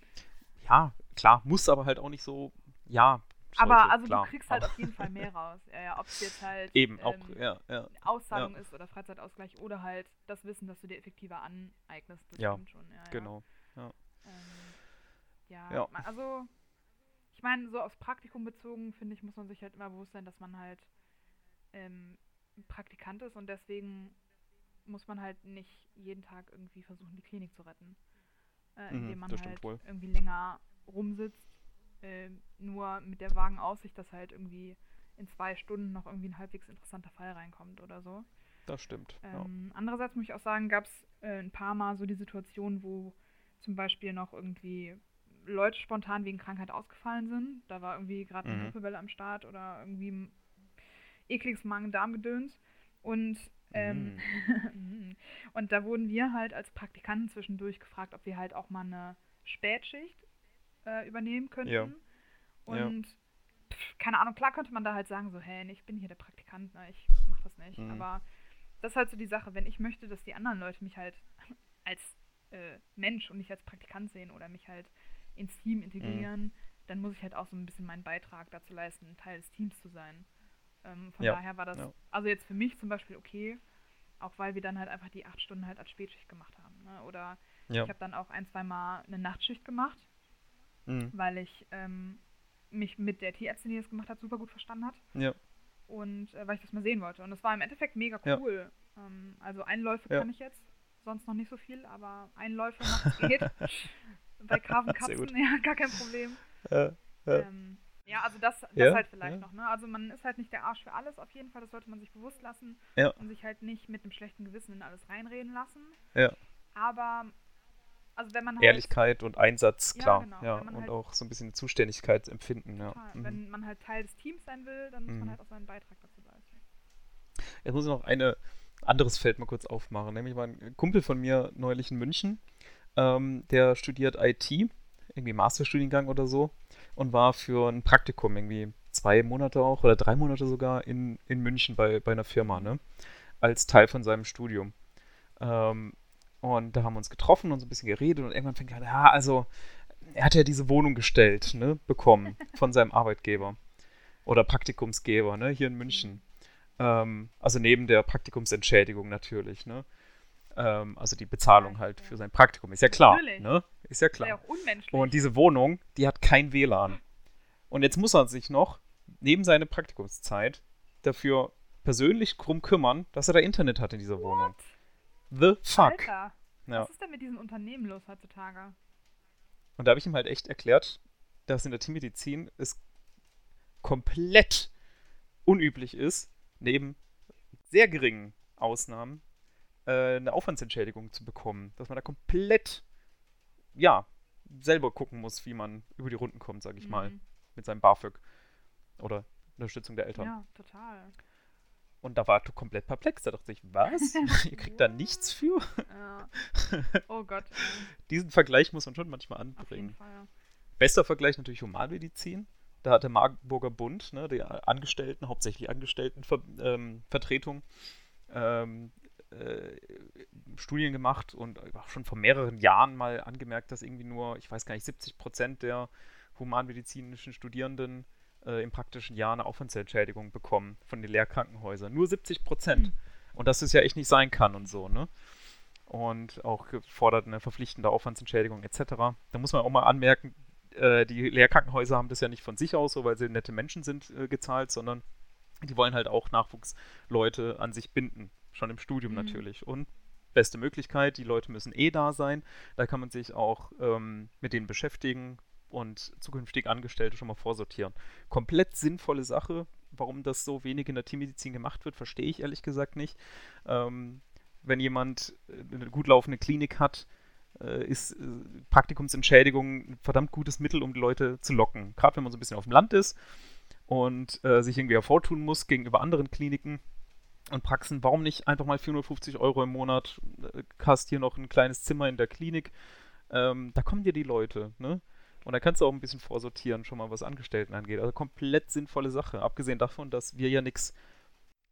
Ja, klar, muss aber halt auch nicht so, ja. Aber sollte, also klar, du kriegst halt aber auf jeden Fall mehr raus. Ja, ja, ob es jetzt halt Eben, auch, ähm, ja, ja. Auszahlung ist oder Freizeitausgleich oder halt das Wissen, dass du dir effektiver aneignest. Das Ja, stimmt schon. Ja. Genau. Ähm, ja, Ja. ma- also ich meine, so aufs Praktikum bezogen, finde ich, muss man sich halt immer bewusst sein, dass man halt ähm, Praktikant ist und deswegen muss man halt nicht jeden Tag irgendwie versuchen, die Klinik zu retten. Äh, Mhm, indem man das stimmt halt wohl. irgendwie länger rumsitzt, äh, nur mit der vagen Aussicht, dass halt irgendwie in zwei Stunden noch irgendwie ein halbwegs interessanter Fall reinkommt oder so. Das stimmt. Ja. Ähm, andererseits muss ich auch sagen, gab es äh, ein paar Mal so die Situation, wo zum Beispiel noch irgendwie Leute spontan wegen Krankheit ausgefallen sind. Da war irgendwie gerade eine Mhm. Grippewelle am Start oder irgendwie ekliges Magen-Darm-Gedöns. Und, ähm, Mm. und da wurden wir halt als Praktikanten zwischendurch gefragt, ob wir halt auch mal eine Spätschicht äh, übernehmen könnten. Ja. Ja. Und pff, keine Ahnung, klar könnte man da halt sagen, so, hey, ich bin hier der Praktikant, ne, ich mach das nicht. Mhm. Aber das ist halt so die Sache, wenn ich möchte, dass die anderen Leute mich halt als äh, Mensch und nicht als Praktikant sehen oder mich halt ins Team integrieren, dann muss ich halt auch so ein bisschen meinen Beitrag dazu leisten, ein Teil des Teams zu sein. Ähm, von Ja, daher war das, ja. also jetzt für mich zum Beispiel okay, auch weil wir dann halt einfach die acht Stunden halt als Spätschicht gemacht haben. Ne? Oder Ja. ich habe dann auch ein, zwei Mal eine Nachtschicht gemacht, Mm. weil ich ähm, mich mit der Tierärztin, die das gemacht hat, super gut verstanden hat Ja. und äh, weil ich das mal sehen wollte. Und das war im Endeffekt mega Ja. cool. Ähm, also Einläufe Ja. kann ich jetzt, sonst noch nicht so viel, aber Einläufe nachts geht. Bei gut. Katzen, ja, gar kein Problem. Äh, Ähm, ja, also das, das Ja, halt vielleicht ja. noch. Ne? Also man ist halt nicht der Arsch für alles, auf jeden Fall. Das sollte man sich bewusst lassen Ja. und sich halt nicht mit einem schlechten Gewissen in alles reinreden lassen. Ja. Aber, also wenn man halt... Ehrlichkeit und Einsatz, Ja, klar. genau, Ja, wenn man und halt- auch so ein bisschen Zuständigkeit empfinden. Ja. Mhm. Wenn man halt Teil des Teams sein will, dann muss man Mhm. halt auch seinen Beitrag dazu leisten. Jetzt muss ich noch ein anderes Feld mal kurz aufmachen. Nämlich war ein Kumpel von mir neulich in München, ähm, der studiert IT, irgendwie Masterstudiengang oder so, und war für ein Praktikum irgendwie zwei Monate auch oder drei Monate sogar in, in München bei, bei einer Firma, ne? Als Teil von seinem Studium. Ähm, und da haben wir uns getroffen und so ein bisschen geredet und irgendwann fängt er an, ja, also er hat ja diese Wohnung gestellt, ne, bekommen von seinem Arbeitgeber oder Praktikumsgeber, ne, hier in München. Ähm, also neben der Praktikumsentschädigung natürlich, ne? Ähm, also die Bezahlung Ja, halt ja. für sein Praktikum, ist ja klar, Natürlich. ne? Ist ja Das wäre klar. auch unmenschlich. Und diese Wohnung, die hat kein WLAN. Und jetzt muss er sich noch neben seiner Praktikumszeit dafür persönlich drum kümmern, dass er da Internet hat in dieser Wohnung. The fuck. Alter, Ja. was ist denn mit diesen Unternehmen los heutzutage? Und da habe ich ihm halt echt erklärt, dass in der Tiermedizin es komplett unüblich ist, neben sehr geringen Ausnahmen äh, eine Aufwandsentschädigung zu bekommen. Dass man da komplett, ja, selber gucken muss, wie man über die Runden kommt, sage ich mal, Mhm. mit seinem BAföG oder Unterstützung der Eltern. Ja, total. Und da war er komplett perplex. Da dachte ich, was? Ihr kriegt da nichts für? Ja. Oh Gott. Diesen Vergleich muss man schon manchmal anbringen. Fall. Bester Vergleich natürlich Humanmedizin. Da hat der Marburger Bund, ne, die Angestellten, hauptsächlich Angestelltenvertretung, Vertretung, ähm, äh, Studien gemacht und auch schon vor mehreren Jahren mal angemerkt, dass irgendwie nur, ich weiß gar nicht, 70 Prozent der humanmedizinischen Studierenden äh, im praktischen Jahr eine Aufwandsentschädigung bekommen von den Lehrkrankenhäusern. Nur 70 Prozent. Hm. Und dass es ja echt nicht sein kann und so, ne? Und auch gefordert eine verpflichtende Aufwandsentschädigung etc. Da muss man auch mal anmerken, äh, die Lehrkrankenhäuser haben das ja nicht von sich aus, so weil sie nette Menschen sind, äh, gezahlt, sondern die wollen halt auch Nachwuchsleute an sich binden. Schon im Studium Mhm. natürlich. Und beste Möglichkeit, die Leute müssen eh da sein. Da kann man sich auch ähm, mit denen beschäftigen und zukünftig Angestellte schon mal vorsortieren. Komplett sinnvolle Sache. Warum das so wenig in der Tiermedizin gemacht wird, verstehe ich ehrlich gesagt nicht. Ähm, wenn jemand äh, eine gut laufende Klinik hat, äh, ist äh, Praktikumsentschädigung ein verdammt gutes Mittel, um die Leute zu locken. Gerade wenn man so ein bisschen auf dem Land ist und äh, sich irgendwie hervortun muss gegenüber anderen Kliniken und Praxen. Warum nicht einfach mal 450 Euro im Monat? Hast hier noch ein kleines Zimmer in der Klinik. Ähm, da kommen dir die Leute, ne? Und da kannst du auch ein bisschen vorsortieren, schon mal was Angestellten angeht. Also komplett sinnvolle Sache. Abgesehen davon, dass wir ja nichts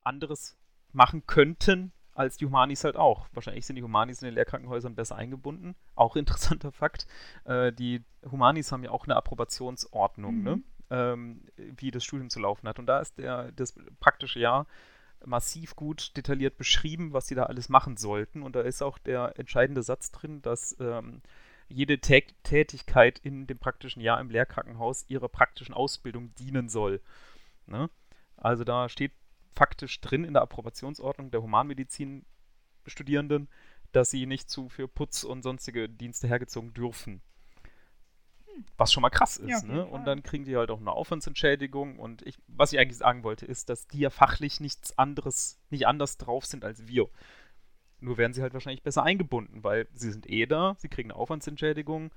anderes machen könnten als die Humanis halt auch. Wahrscheinlich sind die Humanis in den Lehrkrankenhäusern besser eingebunden. Auch interessanter Fakt. Äh, die Humanis haben ja auch eine Approbationsordnung, Mhm. ne? ähm, wie das Studium zu laufen hat. Und da ist der, das praktische Jahr massiv gut detailliert beschrieben, was sie da alles machen sollten. Und da ist auch der entscheidende Satz drin, dass ähm, jede Tä Tätigkeit in dem praktischen Jahr im Lehrkrankenhaus ihrer praktischen Ausbildung dienen soll. Ne? Also da steht faktisch drin in der Approbationsordnung der Humanmedizin-Studierenden, dass sie nicht zu für Putz und sonstige Dienste hergezogen dürfen. Was schon mal krass Ja, ist, auf ne? Und dann kriegen die halt auch eine Aufwandsentschädigung. Und ich, was ich eigentlich sagen wollte, ist, dass die ja fachlich nichts anderes, nicht anders drauf sind als wir. Nur werden sie halt wahrscheinlich besser eingebunden, weil sie sind eh da, sie kriegen eine Aufwandsentschädigung,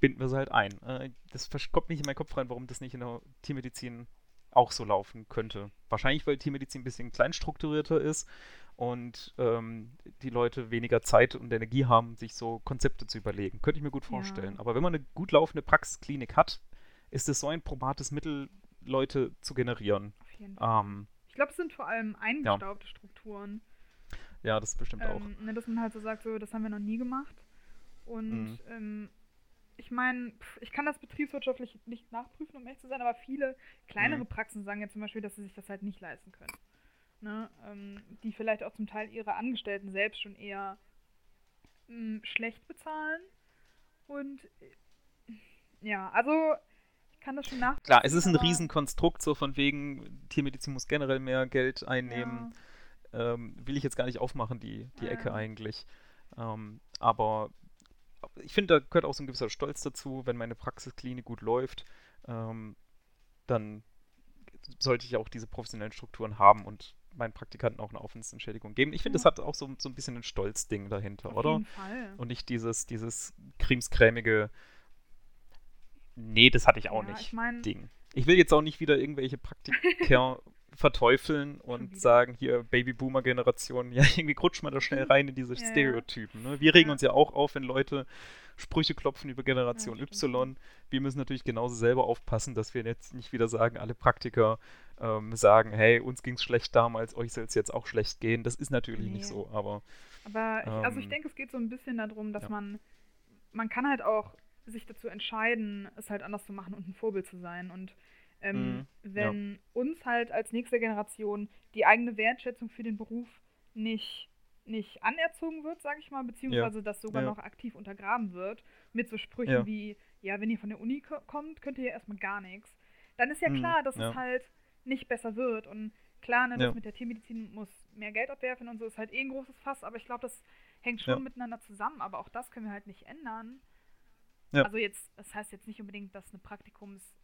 binden wir sie halt ein. Äh, das kommt nicht in meinen Kopf rein, warum das nicht in der Tiermedizin auch so laufen könnte. Wahrscheinlich, weil Tiermedizin ein bisschen kleinstrukturierter ist und ähm, die Leute weniger Zeit und Energie haben, sich so Konzepte zu überlegen. Könnte ich mir gut vorstellen. Ja. Aber wenn man eine gut laufende Praxisklinik hat, ist es so ein probates Mittel, Leute zu generieren. Auf jeden Fall. Ähm, ich glaube, es sind vor allem eingestaubte ja. Strukturen. Ja, das bestimmt ähm, auch. Ne, dass man halt so sagt, so, das haben wir noch nie gemacht. Und mhm. ähm, ich meine, ich kann das betriebswirtschaftlich nicht nachprüfen, um echt zu sein, aber viele kleinere mhm. Praxen sagen ja zum Beispiel, dass sie sich das halt nicht leisten können. Ne? Ähm, die vielleicht auch zum Teil ihre Angestellten selbst schon eher mh, hm, schlecht bezahlen. Und äh, ja, also ich kann das schon nachvollziehen. Klar, es ist ein Riesenkonstrukt, so von wegen, Tiermedizin muss generell mehr Geld einnehmen. Ja. Ähm, will ich jetzt gar nicht aufmachen, die, die. Ecke eigentlich. Ähm, aber ich finde, da gehört auch so ein gewisser Stolz dazu, wenn meine Praxisklinik gut läuft, ähm, dann sollte ich auch diese professionellen Strukturen haben und meinen Praktikanten auch eine Aufwandsentschädigung geben. Ich finde, das hat auch so, so ein bisschen ein Stolzding dahinter, Auf oder? Jeden Fall. Und nicht dieses, dieses cremescrämige, nee, das hatte ich auch ja, nicht, ich mein, Ding. Ich will jetzt auch nicht wieder irgendwelche Praktiker verteufeln und sagen, hier Babyboomer-Generation, ja, irgendwie rutscht man da schnell rein in diese ja, Stereotypen. Ne? Wir regen uns ja auch auf, wenn Leute Sprüche klopfen über Generation ja, Y. Wir müssen natürlich genauso selber aufpassen, dass wir jetzt nicht wieder sagen, alle Praktiker ähm, sagen, hey, uns ging es schlecht damals, euch soll es jetzt auch schlecht gehen. Das ist natürlich nee. nicht so, aber. Aber ich, also ich ähm, denke, es geht so ein bisschen darum, dass man, man kann halt auch sich dazu entscheiden, es halt anders zu machen und ein Vorbild zu sein. Und ähm, mhm, wenn ja. uns halt als nächste Generation die eigene Wertschätzung für den Beruf nicht nicht anerzogen wird, sage ich mal, beziehungsweise ja. das sogar ja. noch aktiv untergraben wird, mit so Sprüchen wie, ja, wenn ihr von der Uni kommt, könnt ihr ja erstmal gar nichts, dann ist ja mhm. klar, dass es halt nicht besser wird. Und klar, ne, das mit der Tiermedizin muss mehr Geld abwerfen und so ist halt eh ein großes Fass, aber ich glaube, das hängt schon miteinander zusammen, aber auch das können wir halt nicht ändern. Also jetzt, das heißt jetzt nicht unbedingt, dass eine Praktikums,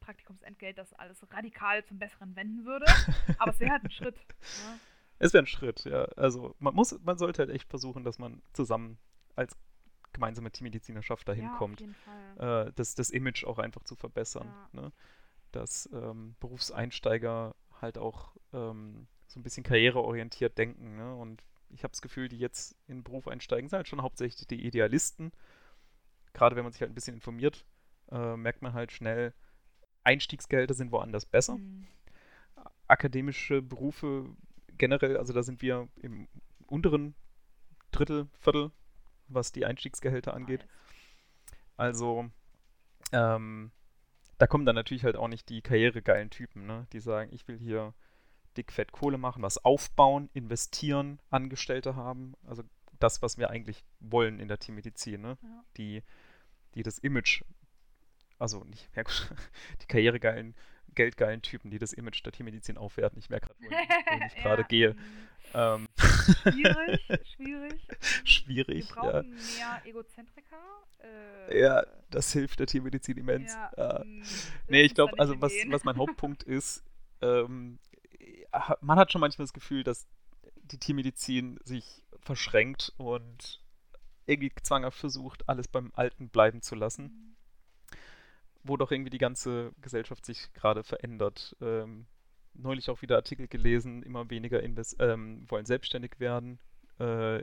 Praktikumsentgelt das alles radikal zum Besseren wenden würde, aber es wäre halt ein Schritt. Ne? Es wäre ein Schritt, ja. Also man muss, man sollte halt echt versuchen, dass man zusammen als gemeinsame Teammedizinerschaft dahin ja, kommt, äh, das, das Image auch einfach zu verbessern. Ja. Ne? Dass ähm, Berufseinsteiger halt auch ähm, so ein bisschen karriereorientiert denken. Ne? Und ich habe das Gefühl, die jetzt in den Beruf einsteigen, sind halt schon hauptsächlich die Idealisten. Gerade wenn man sich halt ein bisschen informiert, äh, merkt man halt schnell, Einstiegsgelder sind woanders besser. Mhm. Akademische Berufe generell, also da sind wir im unteren Drittel, Viertel, was die Einstiegsgehälter angeht. Also, ähm, da kommen dann natürlich halt auch nicht die karrieregeilen Typen, ne? die sagen, ich will hier dick fett Kohle machen, was aufbauen, investieren, Angestellte haben. Also das, was wir eigentlich wollen in der Tiermedizin, ne? Ja. Die, die das Image, also nicht, ja, die karrieregeilen geldgeilen Typen, die das Image der Tiermedizin aufwerten. Ich merke gerade, wo, wo ich gerade ja. gehe. Ähm. Schwierig, schwierig. Schwierig, Wir brauchen ja. mehr Egozentriker. Äh, ja, das hilft der Tiermedizin immens. Ja, äh, nee, ich glaube, also was, was mein Hauptpunkt ist, ähm, man hat schon manchmal das Gefühl, dass die Tiermedizin sich verschränkt und irgendwie zwanghaft versucht, alles beim Alten bleiben zu lassen. Mhm wo doch irgendwie die ganze Gesellschaft sich gerade verändert. Ähm, neulich auch wieder Artikel gelesen, immer weniger Invest ähm, wollen selbstständig werden äh,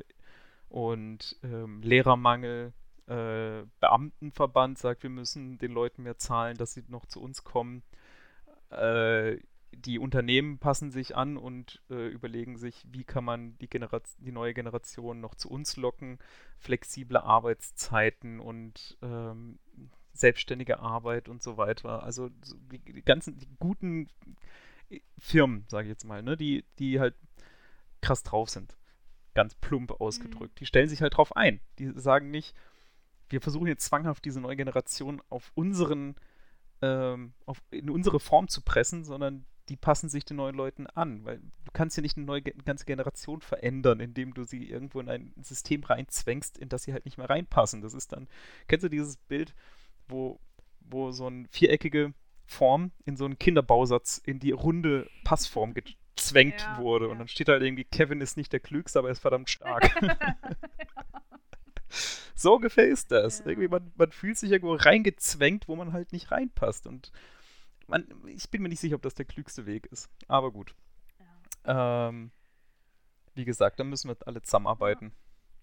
und ähm, Lehrermangel. Äh, Beamtenverband sagt, wir müssen den Leuten mehr zahlen, dass sie noch zu uns kommen. Äh, die Unternehmen passen sich an und äh, überlegen sich, wie kann man die, die, neue Generation noch zu uns locken, flexible Arbeitszeiten und ähm, selbstständige Arbeit und so weiter. Also die, die ganzen die guten Firmen, sage ich jetzt mal, ne, die, die halt krass drauf sind. Ganz plump ausgedrückt. Mhm. Die stellen sich halt drauf ein. Die sagen nicht, wir versuchen jetzt zwanghaft diese neue Generation auf unseren, ähm, auf, in unsere Form zu pressen, sondern die passen sich den neuen Leuten an, weil du kannst ja nicht eine neue eine ganze Generation verändern, indem du sie irgendwo in ein System reinzwängst, in das sie halt nicht mehr reinpassen. Das ist dann, kennst du dieses Bild, wo, wo so eine viereckige Form in so einen Kinderbausatz in die runde Passform gezwängt ja, wurde. Ja. Und dann steht halt irgendwie, Kevin ist nicht der Klügste, aber er ist verdammt stark. so ungefähr ist das. Ja. Irgendwie man, man fühlt sich irgendwo reingezwängt, wo man halt nicht reinpasst. Und man, ich bin mir nicht sicher, ob das der klügste Weg ist. Aber gut. Ähm, wie gesagt, da müssen wir alle zusammenarbeiten.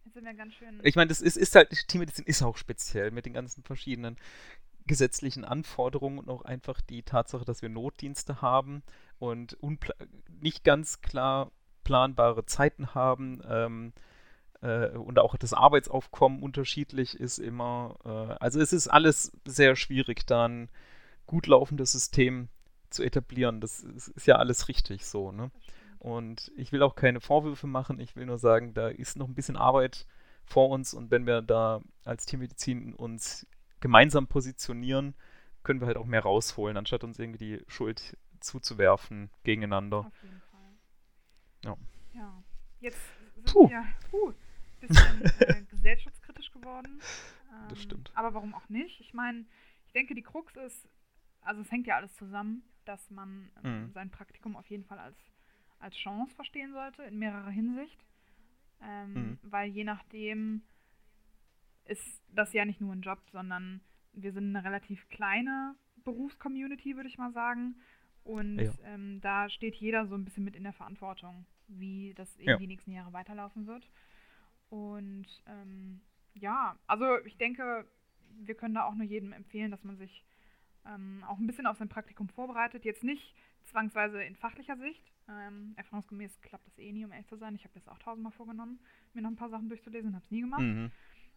Jetzt sind wir ganz schön. Ich meine, das ist, ist halt, Teammedizin ist auch speziell mit den ganzen verschiedenen gesetzlichen Anforderungen und auch einfach die Tatsache, dass wir Notdienste haben und nicht ganz klar planbare Zeiten haben ähm, äh, und auch das Arbeitsaufkommen unterschiedlich ist immer. Äh, also es ist alles sehr schwierig, da ein gut laufendes System zu etablieren. Das ist, ist ja alles richtig so. Ne? Und ich will auch keine Vorwürfe machen. Ich will nur sagen, da ist noch ein bisschen Arbeit vor uns und wenn wir da als Tiermedizin uns gemeinsam positionieren, können wir halt auch mehr rausholen, anstatt uns irgendwie die Schuld zuzuwerfen gegeneinander. Auf jeden Fall. Ja. Ja. Jetzt sind Puh. wir puh, bisschen äh, gesellschaftskritisch geworden. Ähm, Das stimmt. Aber warum auch nicht? Ich meine, ich denke, die Krux ist, also es hängt ja alles zusammen, dass man ähm, Mhm. sein Praktikum auf jeden Fall als, als Chance verstehen sollte, in mehrerer Hinsicht. Ähm, Mhm. Weil je nachdem ist das ja nicht nur ein Job, sondern wir sind eine relativ kleine Berufscommunity, würde ich mal sagen. Und Ja. ähm, da steht jeder so ein bisschen mit in der Verantwortung, wie das eben Ja. die nächsten Jahre weiterlaufen wird. Und ähm, ja, also ich denke, wir können da auch nur jedem empfehlen, dass man sich ähm, auch ein bisschen auf sein Praktikum vorbereitet. Jetzt nicht zwangsweise in fachlicher Sicht. Ähm, erfahrungsgemäß klappt das eh nie, um ehrlich zu sein. Ich habe das auch tausendmal vorgenommen, mir noch ein paar Sachen durchzulesen, habe es nie gemacht. Mhm.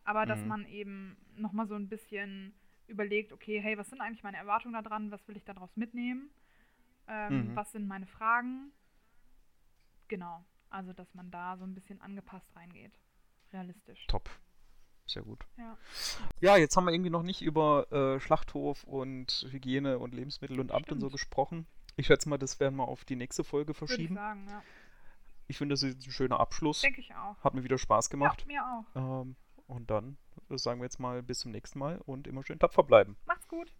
Aber dass Mhm. man eben nochmal so ein bisschen überlegt, okay, hey, was sind eigentlich meine Erwartungen daran? Was will ich daraus mitnehmen? Ähm, Mhm. Was sind meine Fragen? Genau. Also, dass man da so ein bisschen angepasst reingeht. Realistisch. Top. Sehr gut. Ja. Ja, jetzt haben wir irgendwie noch nicht über äh, Schlachthof und Hygiene und Lebensmittel und Amt und so Stimmt. gesprochen. Ich schätze mal, das werden wir auf die nächste Folge Würde ich verschieben. sagen, ja. Ich finde, das ist ein schöner Abschluss. Denke ich auch. Hat mir wieder Spaß gemacht. Ja, mir auch. Ähm, und dann sagen wir jetzt mal bis zum nächsten Mal und immer schön tapfer bleiben. Macht's gut.